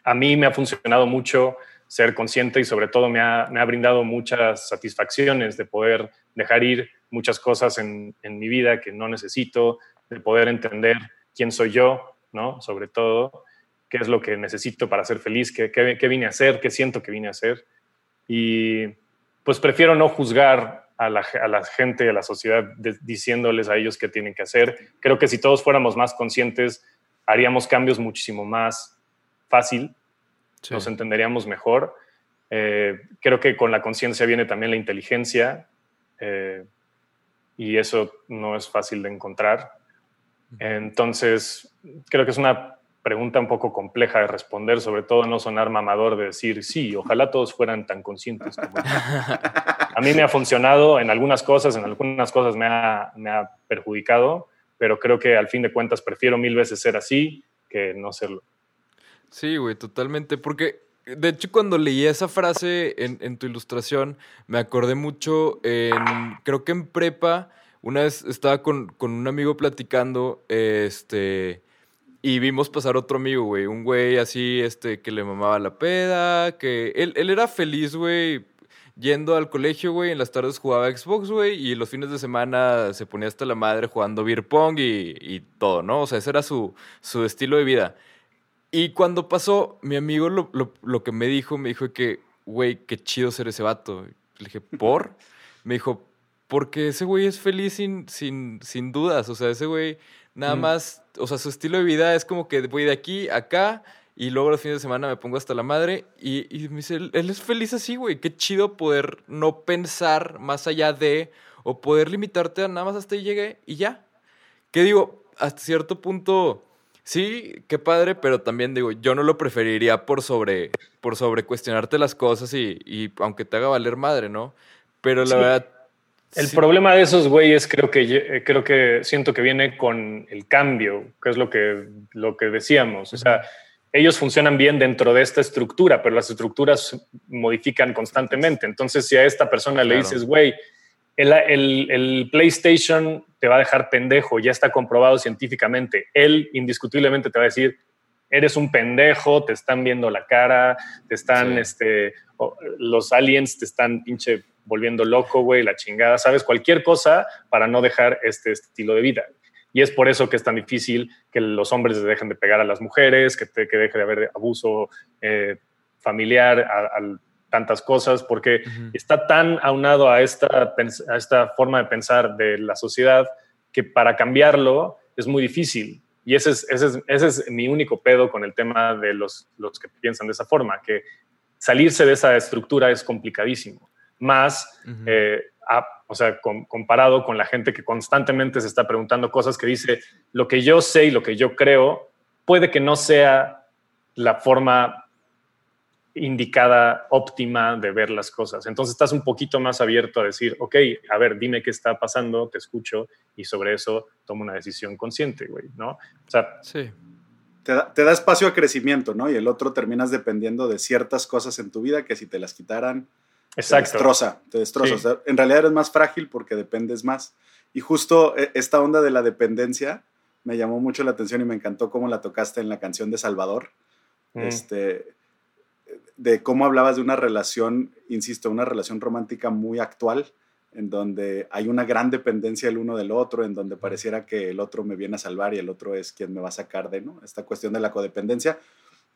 a mí me ha funcionado mucho ser consciente y sobre todo me ha, brindado muchas satisfacciones de poder dejar ir muchas cosas en, mi vida que no necesito, de poder entender quién soy yo, ¿no? Sobre todo, qué es lo que necesito para ser feliz, qué, qué vine a hacer, qué siento que vine a hacer. Y pues prefiero no juzgar a la, a la gente, a la sociedad, diciéndoles a ellos qué tienen que hacer. Creo que si todos fuéramos más conscientes, haríamos cambios muchísimo más fácil, nos entenderíamos mejor. Eh, creo que con la conciencia viene también la inteligencia eh, y eso no es fácil de encontrar. Entonces, creo que es una pregunta un poco compleja de responder, sobre todo no sonar mamador de decir, sí, ojalá todos fueran tan conscientes como yo. A mí me ha funcionado en algunas cosas, en algunas cosas me ha, me ha perjudicado, pero creo que al fin de cuentas prefiero mil veces ser así que no serlo. Sí, güey, totalmente. Porque, de hecho, cuando leí esa frase en, en tu ilustración, me acordé mucho en, creo que en prepa, una vez estaba con, con un amigo platicando, este, y vimos pasar otro amigo, güey, un güey así, este, que le mamaba la peda, que él, él era feliz, güey, yendo al colegio, güey, en las tardes jugaba Xbox, güey, y los fines de semana se ponía hasta la madre jugando beer pong y, y todo, ¿no? O sea, ese era su, su estilo de vida. Y cuando pasó, mi amigo lo, lo, lo que me dijo, me dijo que, güey, qué chido ser ese vato. Le dije, ¿por? Me dijo, porque ese güey es feliz sin, sin, sin dudas. O sea, ese güey nada Mm. más, o sea, su estilo de vida es como que voy de aquí a acá y luego los fines de semana me pongo hasta la madre. Y, y me dice, él, es feliz así, güey. Qué chido poder no pensar más allá de, o poder limitarte a nada más hasta ahí llegué y ya. Que digo, hasta cierto punto, sí, qué padre, pero también digo, yo no lo preferiría por sobre, por sobre cuestionarte las cosas y, y aunque te haga valer madre, ¿no? Pero la Sí. verdad. El sí- problema de esos güeyes creo que, eh, creo que siento que viene con el cambio, que es lo que, lo que decíamos. O sea, ellos funcionan bien dentro de esta estructura, pero las estructuras modifican constantemente. Entonces, si a esta persona le dices, güey, el, el- el PlayStation te va a dejar pendejo, ya está comprobado científicamente, él indiscutiblemente te va a decir, eres un pendejo, te están viendo la cara, te están, Sí. este, los aliens te están pinche volviendo loco, güey, la chingada, sabes, cualquier cosa para no dejar este estilo de vida. Y es por eso que es tan difícil que los hombres dejen de pegar a las mujeres, que, te- que deje de haber abuso eh, familiar, a, a tantas cosas, porque Ujú. está tan aunado a esta, a esta forma de pensar de la sociedad que para cambiarlo es muy difícil. Y ese es, ese es, ese es mi único pedo con el tema de los, los que piensan de esa forma, que salirse de esa estructura es complicadísimo. Más, eh, a- o sea, com- comparado con la gente que constantemente se está preguntando cosas que dice, lo que yo sé y lo que yo creo puede que no sea la forma indicada, óptima de ver las cosas. Entonces estás un poquito más abierto a decir, ok, a ver, dime qué está pasando, te escucho y sobre eso tomo una decisión consciente, güey, ¿no? O sea, Sí. Te da, te da espacio a crecimiento, ¿no? Y el otro terminas dependiendo de ciertas cosas en tu vida que si te las quitaran, te exacto. destroza, te destroza. Sí. O sea, en realidad eres más frágil porque dependes más. Y justo eh, esta onda de la dependencia me llamó mucho la atención y me encantó cómo la tocaste en la canción de Salvador. Mm. Este, de cómo hablabas de una relación, insisto, una relación romántica muy actual, en donde hay una gran dependencia el uno del otro, en donde pareciera que el otro me viene a salvar y el otro es quien me va a sacar de, ¿no? Esta cuestión de la codependencia.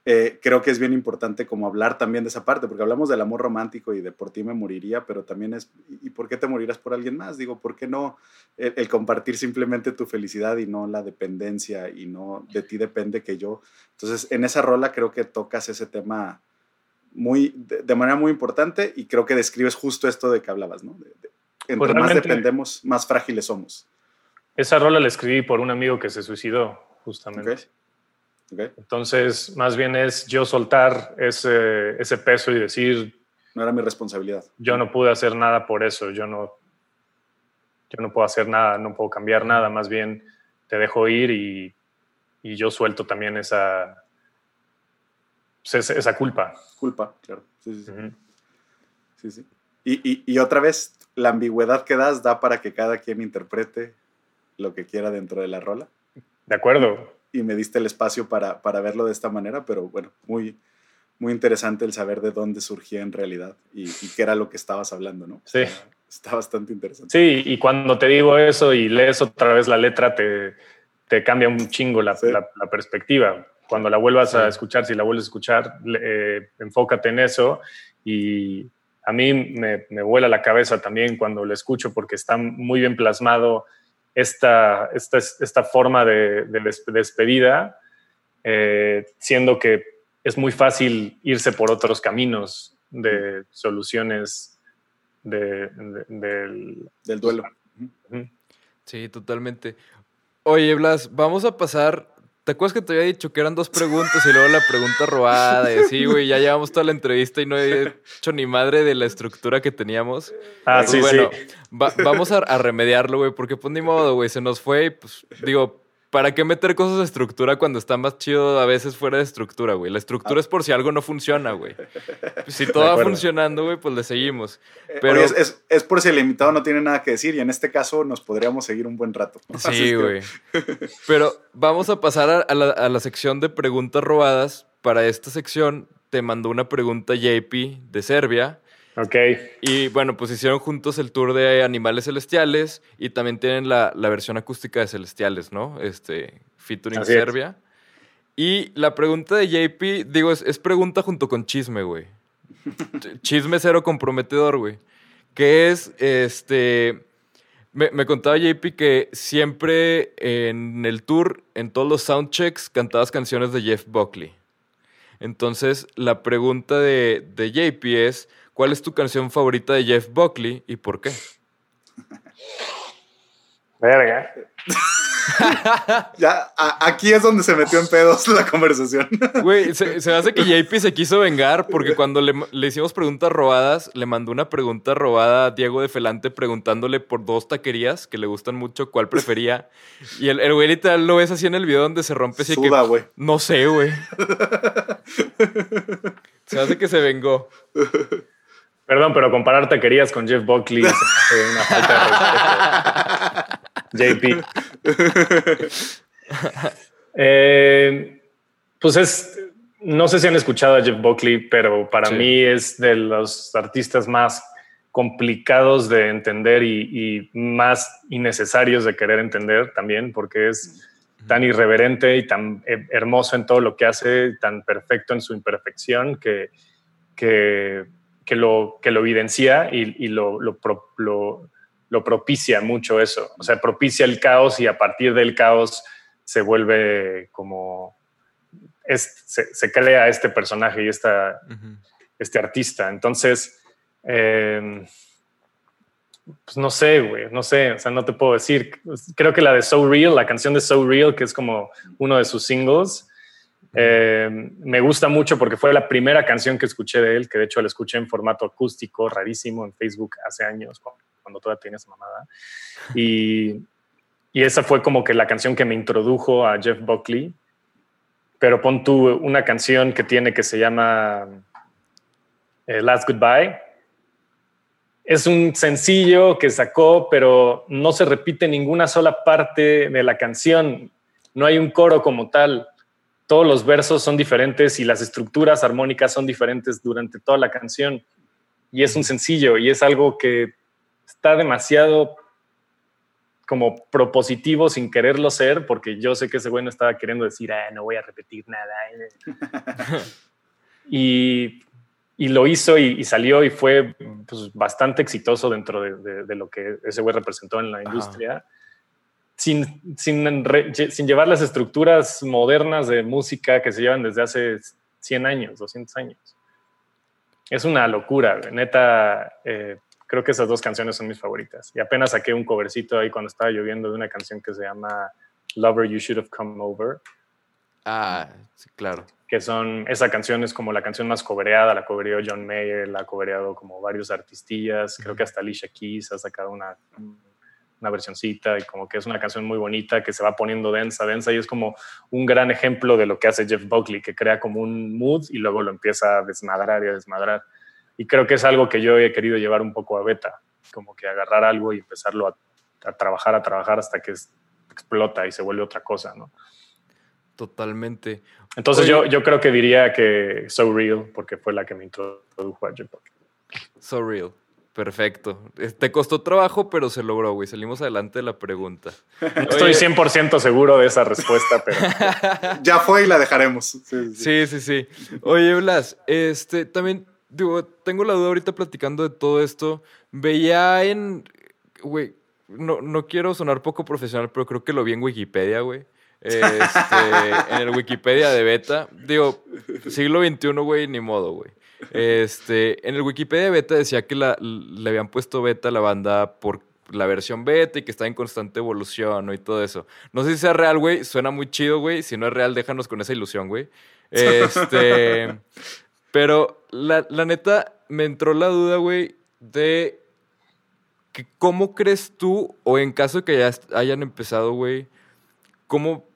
Eh, creo que es bien importante como hablar también de esa parte, porque hablamos del amor romántico y de por ti me moriría, pero también es, ¿y por qué te morirás por alguien más? Digo, ¿por qué no el, el compartir simplemente tu felicidad y no la dependencia y no de ti depende que yo? Entonces, en esa rola creo que tocas ese tema muy, de, de manera muy importante y creo que describes justo esto de que hablabas, ¿no? De- de- entre Pues más dependemos, más frágiles somos. Esa rola la escribí por un amigo que se suicidó, justamente. Ok. Entonces, más bien es yo soltar ese, ese peso y decir, No era mi responsabilidad. yo no pude hacer nada por eso, yo no, yo no puedo hacer nada, no puedo cambiar nada, más bien te dejo ir y, y yo suelto también esa, pues, esa, esa culpa. Culpa, claro. Sí, sí, sí. Ujú. sí, sí. Y, y- y otra vez, la ambigüedad que das da para que cada quien interprete lo que quiera dentro de la rola. De acuerdo. Y me diste el espacio para, para verlo de esta manera, pero bueno, muy, muy interesante el saber de dónde surgía en realidad y, y qué era lo que estabas hablando, ¿no? Sí. Está, está bastante interesante. Sí, y cuando te digo eso y lees otra vez la letra, te, te cambia un chingo la, Sí. la- la perspectiva. Cuando la vuelvas a escuchar, si la vuelves a escuchar, eh, enfócate en eso. Y a mí me, me vuela la cabeza también cuando la escucho porque está muy bien plasmado esta, esta, esta forma de, de des- despedida, eh, siendo que es muy fácil irse por otros caminos de soluciones de- de- del, Del duelo. Sí, totalmente. Oye, Blas, vamos a pasar ¿Te acuerdas que te había dicho que eran dos preguntas y luego la pregunta robada? Y así, güey, ya llevamos toda la entrevista y no he hecho ni madre de la estructura que teníamos. Ah, Pues sí, bueno, sí. va- vamos a, a remediarlo, güey, porque pues ni modo, güey, se nos fue y pues digo, ¿para qué meter cosas de estructura cuando está más chido a veces fuera de estructura, güey? La estructura es por si algo no funciona, güey. Si todo va funcionando, güey, pues le seguimos. Pero es, es- es por si el invitado no tiene nada que decir y en este caso nos podríamos seguir un buen rato. Sí, que- güey. Pero vamos a pasar a, a la, a la sección de preguntas robadas. Para esta sección te mandó una pregunta JP de Serbia. Ok. Y bueno, pues hicieron juntos el tour de Animales Celestiales y también tienen la, la versión acústica de Celestiales, ¿no? Este, featuring Así es. Serbia. Y la pregunta de JP, digo, es, es pregunta junto con chisme, güey. Ch- chisme cero comprometedor, güey. Que es, este... Me, me contaba JP que siempre en el tour, en todos los soundchecks, cantabas canciones de Jeff Buckley. Entonces, la pregunta de, de JP es, ¿cuál es tu canción favorita de Jeff Buckley y por qué? Verga. Ya, a- aquí es donde se metió en pedos la conversación. Güey, se, hace que JP se quiso vengar porque cuando le, le hicimos preguntas robadas, le mandó una pregunta robada a Diego de Felante preguntándole por dos taquerías que le gustan mucho, cuál prefería. Y el, el güey literal lo ves así en el video donde se rompe así que... Suda, güey. No sé, güey. Se hace que se vengó. Perdón, pero comparar taquerías con Jeff Buckley es una falta de respeto. JP. Eh, pues es, no sé si han escuchado a Jeff Buckley, pero para Sí. mí es de los artistas más complicados de entender y, y más innecesarios de querer entender también, porque es tan irreverente y tan hermoso en todo lo que hace, tan perfecto en su imperfección que, que, que lo, que lo evidencia y, y lo, lo, pro- lo- lo propicia mucho eso. O sea, propicia el caos y a partir del caos se vuelve como... Es, se, se crea este personaje y esta, este artista. Entonces, eh, pues no sé, güey, no sé, o sea, no te puedo decir. Creo que la de So Real, la canción de So Real, que es como uno de sus singles, eh, me gusta mucho porque fue la primera canción que escuché de él, que de hecho la escuché en formato acústico, rarísimo, en Facebook hace años, cu- cuando todavía tenía esa mamada. Y, y esa fue como que la canción que me introdujo a Jeff Buckley. Pero pon tú una canción que tiene que se llama eh, Last Goodbye. Es un sencillo que sacó, pero no se repite ninguna sola parte de la canción. No hay un coro como tal. Todos los versos son diferentes y las estructuras armónicas son diferentes durante toda la canción. Y es un sencillo y es algo que está demasiado como propositivo sin quererlo ser, porque yo sé que ese güey no estaba queriendo decir, ah, no voy a repetir nada. y, y lo hizo y, y salió y fue pues, bastante exitoso dentro de, de- de lo que ese güey representó en la Ajá. Sin, sin, sin llevar las estructuras modernas de música que se llevan desde hace 100 años, 200 años. Es una locura, neta. eh, creo que esas dos canciones son mis favoritas. Y apenas saqué un covercito ahí cuando estaba lloviendo de una canción que se llama Lover You Should Have Come Over, Ah, sí, claro. que son, esa canción es como la canción más cobereada, la cobereó John Mayer, la ha cobereado como varios artistillas, creo que hasta Alicia Keys ha sacado una, una versioncita y como que es una canción muy bonita que se va poniendo densa, densa y es como un gran ejemplo de lo que hace Jeff Buckley, que crea como un mood y luego lo empieza a desmadrar y a desmadrar. Y creo que es algo que yo he querido llevar un poco a beta, como que agarrar algo y empezarlo a, a trabajar, a trabajar hasta que es- explota y se vuelve otra cosa, ¿no? Totalmente. Entonces Oye. yo, yo creo que diría que So Real, porque fue la que me introdujo a Jeff Buckley. So real. Perfecto. Te costó trabajo, pero se logró, güey. Salimos adelante de la pregunta. Estoy Oye, 100% seguro de esa respuesta, pero Ya fue y la dejaremos. Sí, sí, sí. Sí, sí, sí. Oye, Blas, este, también, digo, tengo la duda ahorita platicando de todo esto. Veía en, güey, no, no quiero sonar poco profesional, pero creo que lo vi en Wikipedia, güey. Este, en el Wikipedia de beta. Digo, siglo XXI, güey, ni modo, güey. Este, en el Wikipedia de beta decía que la, le habían puesto beta a la banda por la versión beta y que está en constante evolución ¿no? y todo eso. No sé si sea real, güey. Suena muy chido, güey. Si no es real, déjanos con esa ilusión, güey. Este. pero la, la neta, me entró la duda, güey, de que cómo crees tú, o en caso de que ya hayan empezado, güey, cómo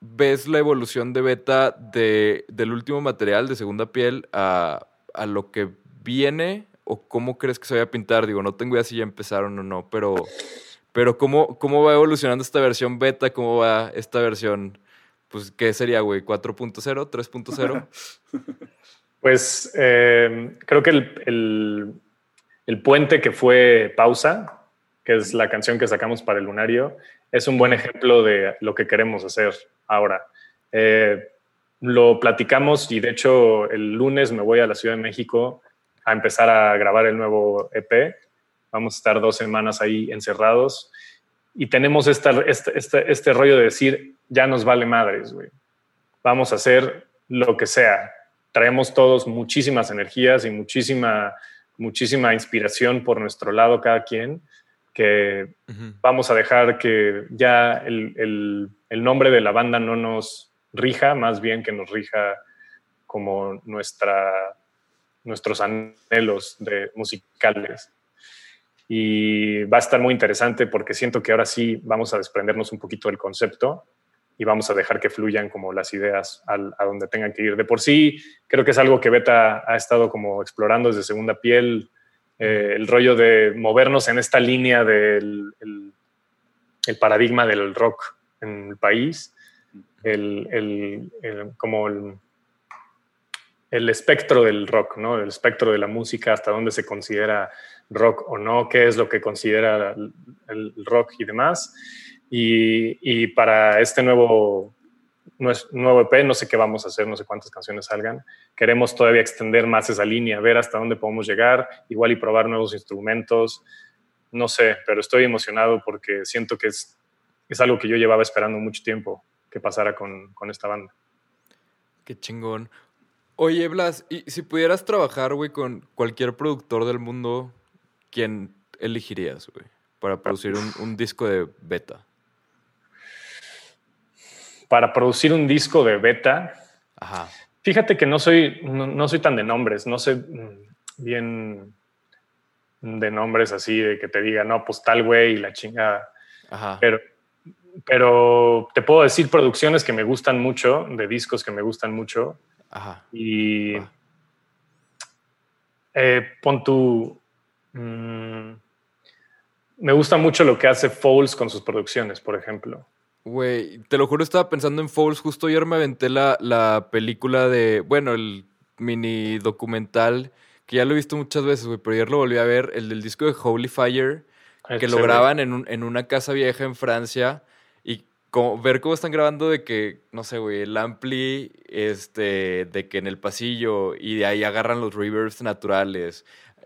ves la evolución de beta de, del último material de segunda piel a, a lo que viene o cómo crees que se vaya a pintar? Digo, no tengo idea si ya empezaron o no, pero, pero ¿cómo, cómo va evolucionando esta versión beta? ¿Cómo va esta versión? Pues, ¿qué sería, güey? ¿4.0? ¿3.0? Pues eh, creo que el, el- el puente que fue Pausa, que es la canción que sacamos para el lunario, es un buen ejemplo de lo que queremos hacer ahora. Eh, lo platicamos y de hecho el lunes me voy a la Ciudad de México a empezar a grabar el nuevo EP. Vamos a estar dos semanas ahí encerrados y tenemos esta, este, este, este rollo de decir, ya nos vale madres, güey. Vamos a hacer lo que sea. Traemos todos muchísimas energías y muchísima, muchísima inspiración por nuestro lado cada quien, que vamos a dejar que ya el, el- el nombre de la banda no nos rija, más bien que nos rija como nuestra, nuestros anhelos de, musicales. Y va a estar muy interesante porque siento que ahora sí vamos a desprendernos un poquito del concepto y vamos a dejar que fluyan como las ideas al- a donde tengan que ir. De por sí, creo que es algo que Beta ha estado como explorando desde segunda piel, eh, el rollo de movernos en esta línea del el, paradigma del rock en el país, el, el- el- como el, el espectro del rock, ¿no? El espectro de la música, hasta dónde se considera rock o no, qué es lo que considera el, rock y demás. Y, y para este nuevo, nuevo EP, no sé qué vamos a hacer, no sé cuántas canciones salgan. Queremos todavía extender más esa línea, ver hasta dónde podemos llegar, igual y probar nuevos instrumentos. No sé, pero estoy emocionado porque siento que es, es algo que yo llevaba esperando mucho tiempo que pasara con, con esta banda. Qué chingón. Oye, Blas, y si pudieras trabajar, güey, con cualquier productor del mundo, ¿quién elegirías, güey? Para producir un, un disco de beta. Para producir un disco de beta, Ajá. Fíjate que no soy, no, no soy tan de nombres, no sé mm, bien de nombres así, de que te diga, no, pues tal güey y la chingada. Ajá. Pero, pero te puedo decir producciones que me gustan mucho, de discos que me gustan mucho. Ajá. Y Ah. eh, pon tu... mm, me gusta mucho lo que hace Foles con sus producciones, por ejemplo. Güey, te lo juro, estaba pensando en Fouls. Justo ayer me aventé la, la película de, bueno, el mini documental, que ya lo he visto muchas veces, güey, pero ayer lo volví a ver, el del disco de Holy Fire, que Ese, lo graban en, un- en una casa vieja en Francia como, ver cómo están grabando de que, no sé, güey, el ampli, este, de que en el pasillo y de ahí agarran los reverbs naturales.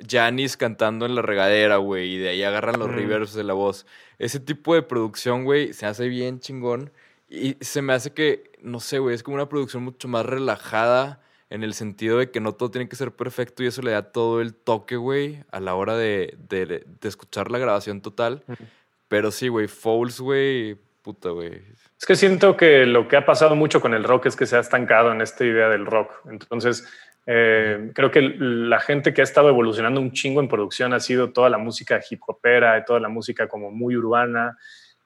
Janis cantando en la regadera, güey, y de ahí agarran los Mm. reverbs de la voz. Ese tipo de producción, güey, se hace bien chingón y se me hace que, no sé, güey, es como una producción mucho más relajada en el sentido de que no todo tiene que ser perfecto y eso le da todo el toque, güey, a la hora de, de- de escuchar la grabación total. Pero sí, güey, Fouls, güey, puta, güey. Es que siento que lo que ha pasado mucho con el rock es que se ha estancado en esta idea del rock. Entonces, eh, creo que la gente que ha estado evolucionando un chingo en producción ha sido toda la música hip hopera y toda la música como muy urbana.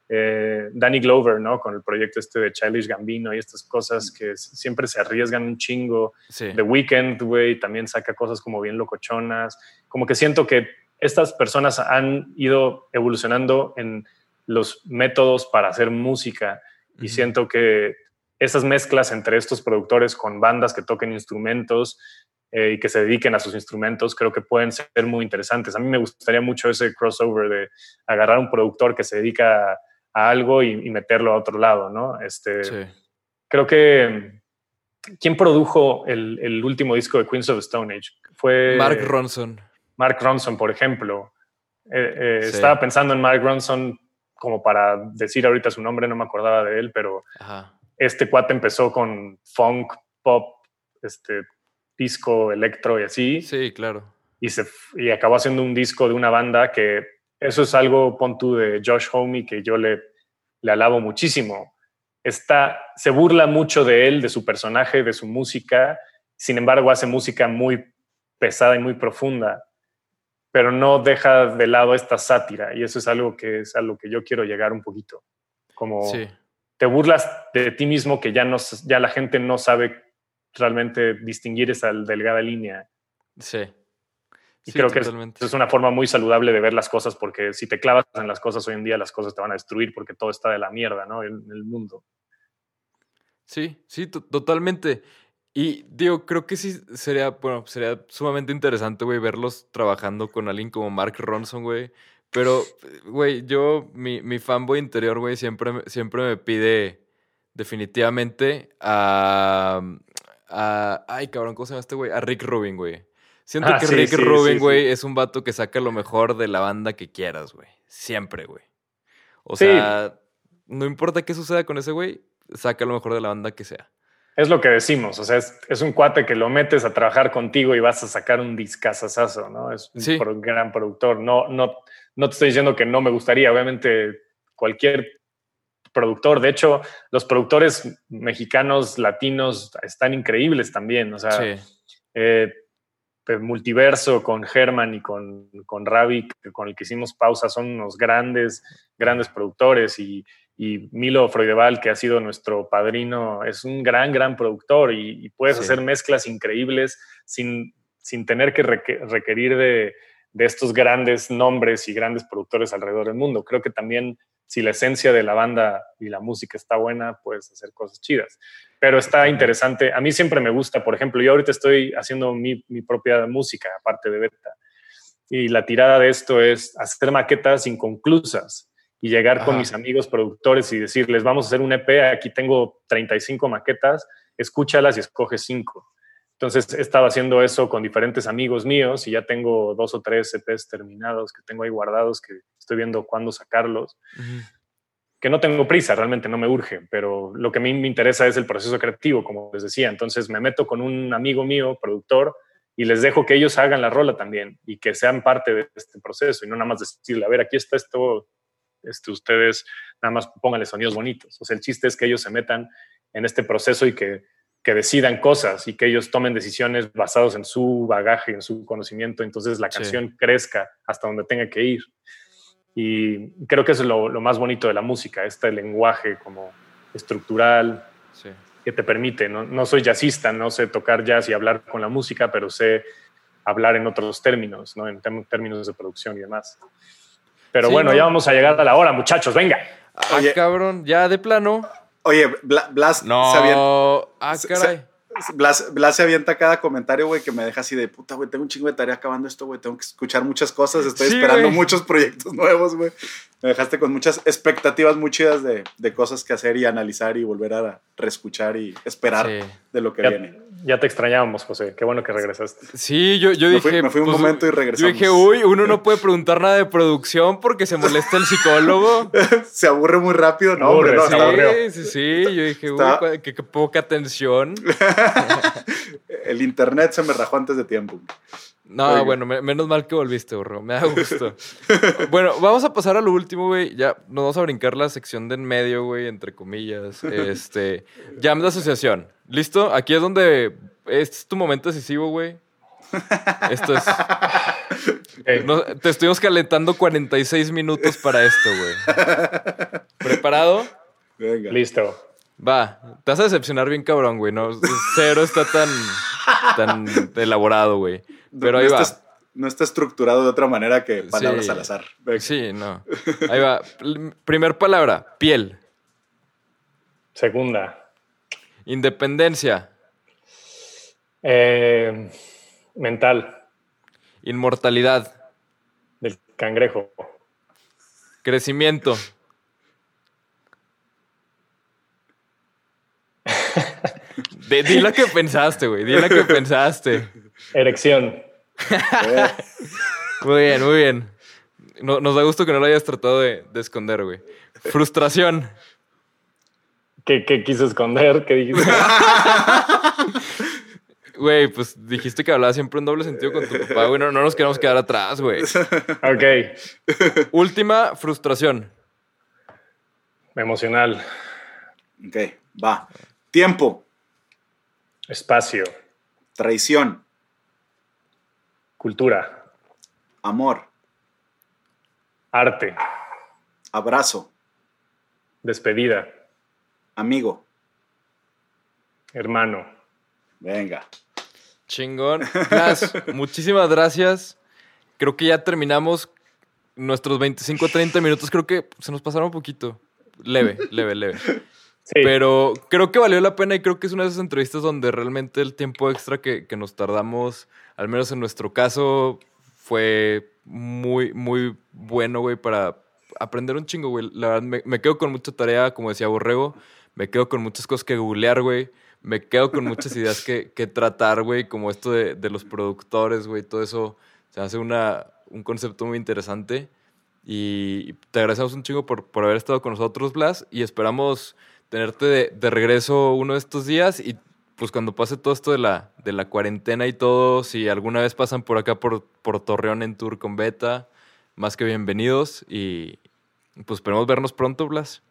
Eh, Danny Glover, ¿no? Con el proyecto este de Childish Gambino y estas cosas que siempre se arriesgan un chingo. Sí. The Weeknd, güey, también saca cosas como bien locochonas. Como que siento que estas personas han ido evolucionando en los métodos para hacer música y siento que esas mezclas entre estos productores con bandas que toquen instrumentos eh, y que se dediquen a sus instrumentos creo que pueden ser muy interesantes. A mí me gustaría mucho ese crossover de agarrar un productor que se dedica a, a algo y, y meterlo a otro lado, ¿no? Este, Sí. creo que ¿quién produjo el, el último disco de Queens of Stone Age? Fue Mark Ronson. Mark Ronson, por ejemplo. Eh, eh, Sí. Estaba pensando en Mark Ronson como para decir ahorita su nombre, no me acordaba de él, pero Ajá. este cuate empezó con funk, pop, este, disco, electro y así, Sí, claro. y, se, y acabó haciendo un disco de una banda que eso es algo, pon tú, de Josh Homey, que yo le, le alabo muchísimo. Está, se burla mucho de él, de su personaje, de su música, sin embargo hace música muy pesada y muy profunda, pero no deja de lado esta sátira y eso es algo que es a lo que yo quiero llegar un poquito. Como Sí. te burlas de ti mismo que ya, no, ya la gente no sabe realmente distinguir esa delgada línea. Sí. Y Sí, creo que es, es una forma muy saludable de ver las cosas, porque si te clavas en las cosas hoy en día, las cosas te van a destruir porque todo está de la mierda, ¿no? En, en el mundo. Sí, sí, to- totalmente. Y digo, creo que sí sería, bueno, sería sumamente interesante, güey, verlos trabajando con alguien como Mark Ronson, güey. Pero, güey, yo, mi, mi fanboy interior, güey, siempre, me- siempre me pide definitivamente a, a... Ay, cabrón, ¿cómo se llama este güey? A Rick Rubin, güey. Siento Ah, que sí, Rick sí, Rubin, güey, sí. es un vato que saca lo mejor de la banda que quieras, güey. Siempre, güey. O sea, no importa qué suceda con ese güey, saca lo mejor de la banda que sea. Es lo que decimos, o sea, es, es un cuate que lo metes a trabajar contigo y vas a sacar un discazazazo, ¿no? Es un Sí. gran productor. No, no, no te estoy diciendo que no me gustaría, obviamente cualquier productor, de hecho, los productores mexicanos, latinos, están increíbles también, o sea, Sí. eh, Multiverso con Herman y con, con Ravi, con el que hicimos pausa, son unos grandes, grandes productores y, y Milo Freudeval, que ha sido nuestro padrino, es un gran, gran productor y, y puedes Sí. hacer mezclas increíbles sin, sin tener que reque- requerir de, de estos grandes nombres y grandes productores alrededor del mundo. Creo que también si la esencia de la banda y la música está buena, puedes hacer cosas chidas. Pero está interesante. A mí siempre me gusta, por ejemplo, yo ahorita estoy haciendo mi, mi propia música, aparte de Beta. Y la tirada de esto es hacer maquetas inconclusas y llegar con mis amigos productores y decirles, vamos a hacer un EP, aquí tengo 35 maquetas, escúchalas y escoge 5. Entonces he estado haciendo eso con diferentes amigos míos y ya tengo dos o tres EPs terminados que tengo ahí guardados que estoy viendo cuándo sacarlos que no tengo prisa, realmente no me urge, pero lo que a mí me interesa es el proceso creativo, como les decía. Entonces me meto con un amigo mío, productor, y les dejo que ellos hagan la rola también y que sean parte de este proceso y no nada más decirle, a ver, aquí está esto, este, ustedes nada más pónganle sonidos bonitos. O sea, el chiste es que ellos se metan en este proceso y que, que decidan cosas y que ellos tomen decisiones basados en su bagaje, en su conocimiento, entonces la Sí. canción crezca hasta donde tenga que ir. Y creo que eso es lo, lo más bonito de la música, este lenguaje como estructural Sí. que te permite. No, no soy jazzista, no sé tocar jazz y hablar con la música, pero sé hablar en otros términos, ¿no? en términos de producción y demás. Pero Sí, bueno, no. ya vamos a llegar a la hora, muchachos, venga. Ah, Oye. cabrón, ya de plano. Oye, Bla- Blas, se avienta, No. Ah, se- caray. Blas, Blas se avienta cada comentario, güey, que me deja así de puta, güey, tengo un chingo de tarea acabando esto, güey, tengo que escuchar muchas cosas, estoy Sí, esperando muchos proyectos nuevos, güey. Me dejaste con muchas expectativas muy chidas de, de cosas que hacer y analizar y volver a reescuchar y esperar Sí. de lo que Ya, viene. ya te extrañábamos, José. Qué bueno que regresaste. Sí, yo, yo Me dije. fui- me fui un pues, momento y Yo regresamos. dije, uy, uno no puede preguntar nada de producción porque se molesta el psicólogo. se aburre muy rápido, no, hombre, Aburre, no, se estaba- aburrió. Sí, sí, sí. Yo dije, uy, Está- qué, qué poca atención. el internet se me rajó antes de tiempo. No, Oiga. bueno, me- menos mal que volviste, burro. Me da gusto. bueno, vamos a pasar a lo último, güey. Ya nos vamos a brincar la sección de en medio, güey, entre comillas. Este. Jam de asociación. ¿Listo? Aquí es donde. Este es tu momento decisivo, güey. Esto es. No- te estuvimos calentando 46 minutos para esto, güey. ¿Preparado? Venga. Listo. Va, te vas a decepcionar bien cabrón, güey. No, cero está tan, tan elaborado, güey. Pero no, ahí va. Está, no está estructurado de otra manera que palabras Sí. al azar. Venga. Sí, no. Ahí va. Primer palabra, piel. Segunda. Independencia. Eh, mental Inmortalidad. del cangrejo. Crecimiento. De- di lo que pensaste, güey. Di lo que pensaste. Erección. Muy bien, muy bien. No- nos da gusto que no lo hayas tratado de, de esconder, güey. Frustración. ¿Qué, qué quise esconder? ¿Qué dijiste? Güey, pues dijiste que hablaba siempre en doble sentido con tu papá, güey. No, no nos queremos quedar atrás, güey. Ok. Última frustración. Emocional. Ok, va. Tiempo, Espacio. traición, Cultura. amor, Arte. abrazo, Despedida. amigo. Hermano. Venga. Chingón. Blas, muchísimas gracias. Creo que ya terminamos nuestros 25 30 minutos. Creo que se nos pasaron un poquito. Leve, leve, leve. Sí. Pero creo que valió la pena y creo que es una de esas entrevistas donde realmente el tiempo extra que, que nos tardamos, al menos en nuestro caso, fue muy, muy bueno, güey, para aprender un chingo, güey. La verdad, me, me quedo con mucha tarea, como decía Borrego. Me quedo con muchas cosas que googlear, güey. Me quedo con muchas ideas que, que tratar, güey, como esto de, de los productores, güey. Todo eso se hace una, un concepto muy interesante. Y te agradecemos un chingo por, por haber estado con nosotros, Blas. Y esperamos tenerte de, de regreso uno de estos días. Y pues cuando pase todo esto de la, de la cuarentena y todo, si alguna vez pasan por acá por, por Torreón en tour con Beta, más que bienvenidos. Y pues esperemos vernos pronto, Blas.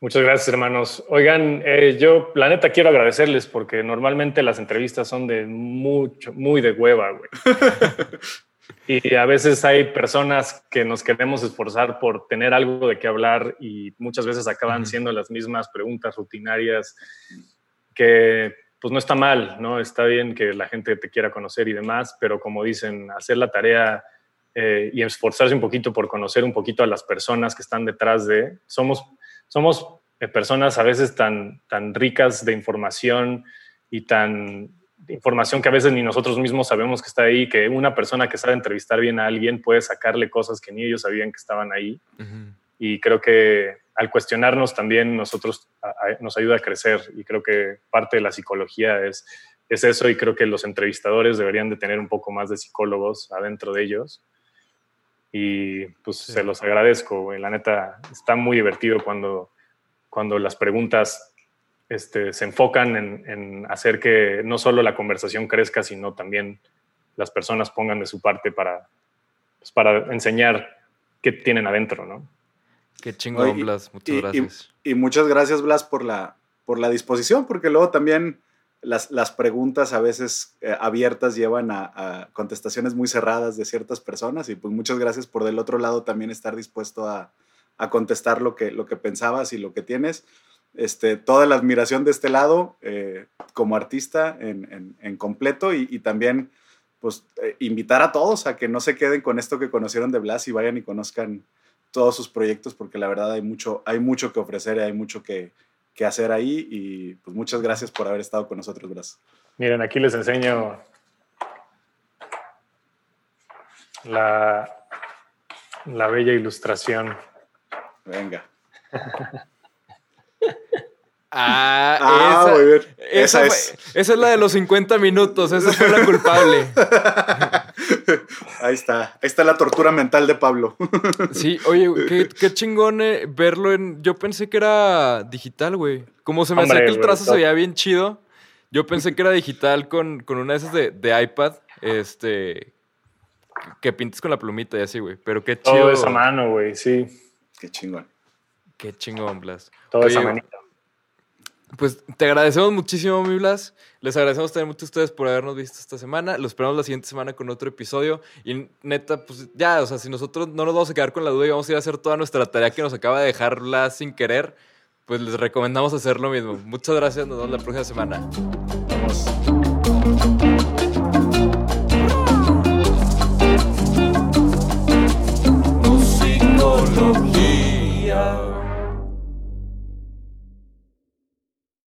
Muchas gracias, hermanos. Oigan, eh, yo, la neta, quiero agradecerles porque normalmente las entrevistas son de mucho, muy de hueva, güey. y a veces hay personas que nos queremos esforzar por tener algo de qué hablar y muchas veces acaban siendo las mismas preguntas rutinarias que pues no está mal, ¿no? Está bien que la gente te quiera conocer y demás, pero como dicen, hacer la tarea eh, y esforzarse un poquito por conocer un poquito a las personas que están detrás de... Somos, somos eh, personas a veces tan, tan ricas de información y tan información que a veces ni nosotros mismos sabemos que está ahí, que una persona que sabe entrevistar bien a alguien puede sacarle cosas que ni ellos sabían que estaban ahí. Y creo que al cuestionarnos también nosotros a- a- nos ayuda a crecer. Y creo que parte de la psicología es, es eso. Y creo que los entrevistadores deberían de tener un poco más de psicólogos adentro de ellos. Y pues Sí. se los agradezco, güey. la neta está muy divertido cuando, cuando las preguntas este, se enfocan en, en hacer que no solo la conversación crezca, sino también las personas pongan de su parte para, pues, para enseñar qué tienen adentro, ¿no? Qué chingón, Oye, y- Blas. Muchas y- y- gracias. Y muchas gracias, Blas, por la, por la disposición, porque luego también las, las preguntas a veces eh, abiertas llevan a, a contestaciones muy cerradas de ciertas personas y pues muchas gracias por del otro lado también estar dispuesto a, a contestar lo que, lo que pensabas y lo que tienes. Este, toda la admiración de este lado eh, como artista en, en- en completo y, y también pues eh, invitar a todos a que no se queden con esto que conocieron de Blas y vayan y conozcan todos sus proyectos porque la verdad hay mucho, hay mucho que ofrecer y hay mucho que, que hacer ahí y pues muchas gracias por haber estado con nosotros, Blas. Miren, aquí les enseño la, la bella ilustración. Venga. Ah, Ah, esa, muy bien. esa, Esa fue- esa es la de los 50 minutos. Esa fue la culpable. Ahí está, ahí está la tortura mental de Pablo. Sí, oye, güey, qué, qué chingón eh, verlo en. Yo pensé que era digital, güey. Como se me hacía que el trazo se veía bien chido. Yo pensé que era digital con, con una de esas de, de iPad. Este. Que pintes con la plumita y así, güey. Pero qué chido. Todo es a mano, güey, sí. Qué chingón. Qué chingón, Blas. Todo es Oye, manito. Pues te agradecemos muchísimo, mi Blas. Les agradecemos también mucho a ustedes por habernos visto esta semana. Los esperamos la siguiente semana con otro episodio. Y neta, pues ya, o sea, si nosotros no nos vamos a quedar con la duda y vamos a ir a hacer toda nuestra tarea que nos acaba de dejar Blas sin querer, pues les recomendamos hacer lo mismo. Muchas gracias, nos vemos la próxima semana.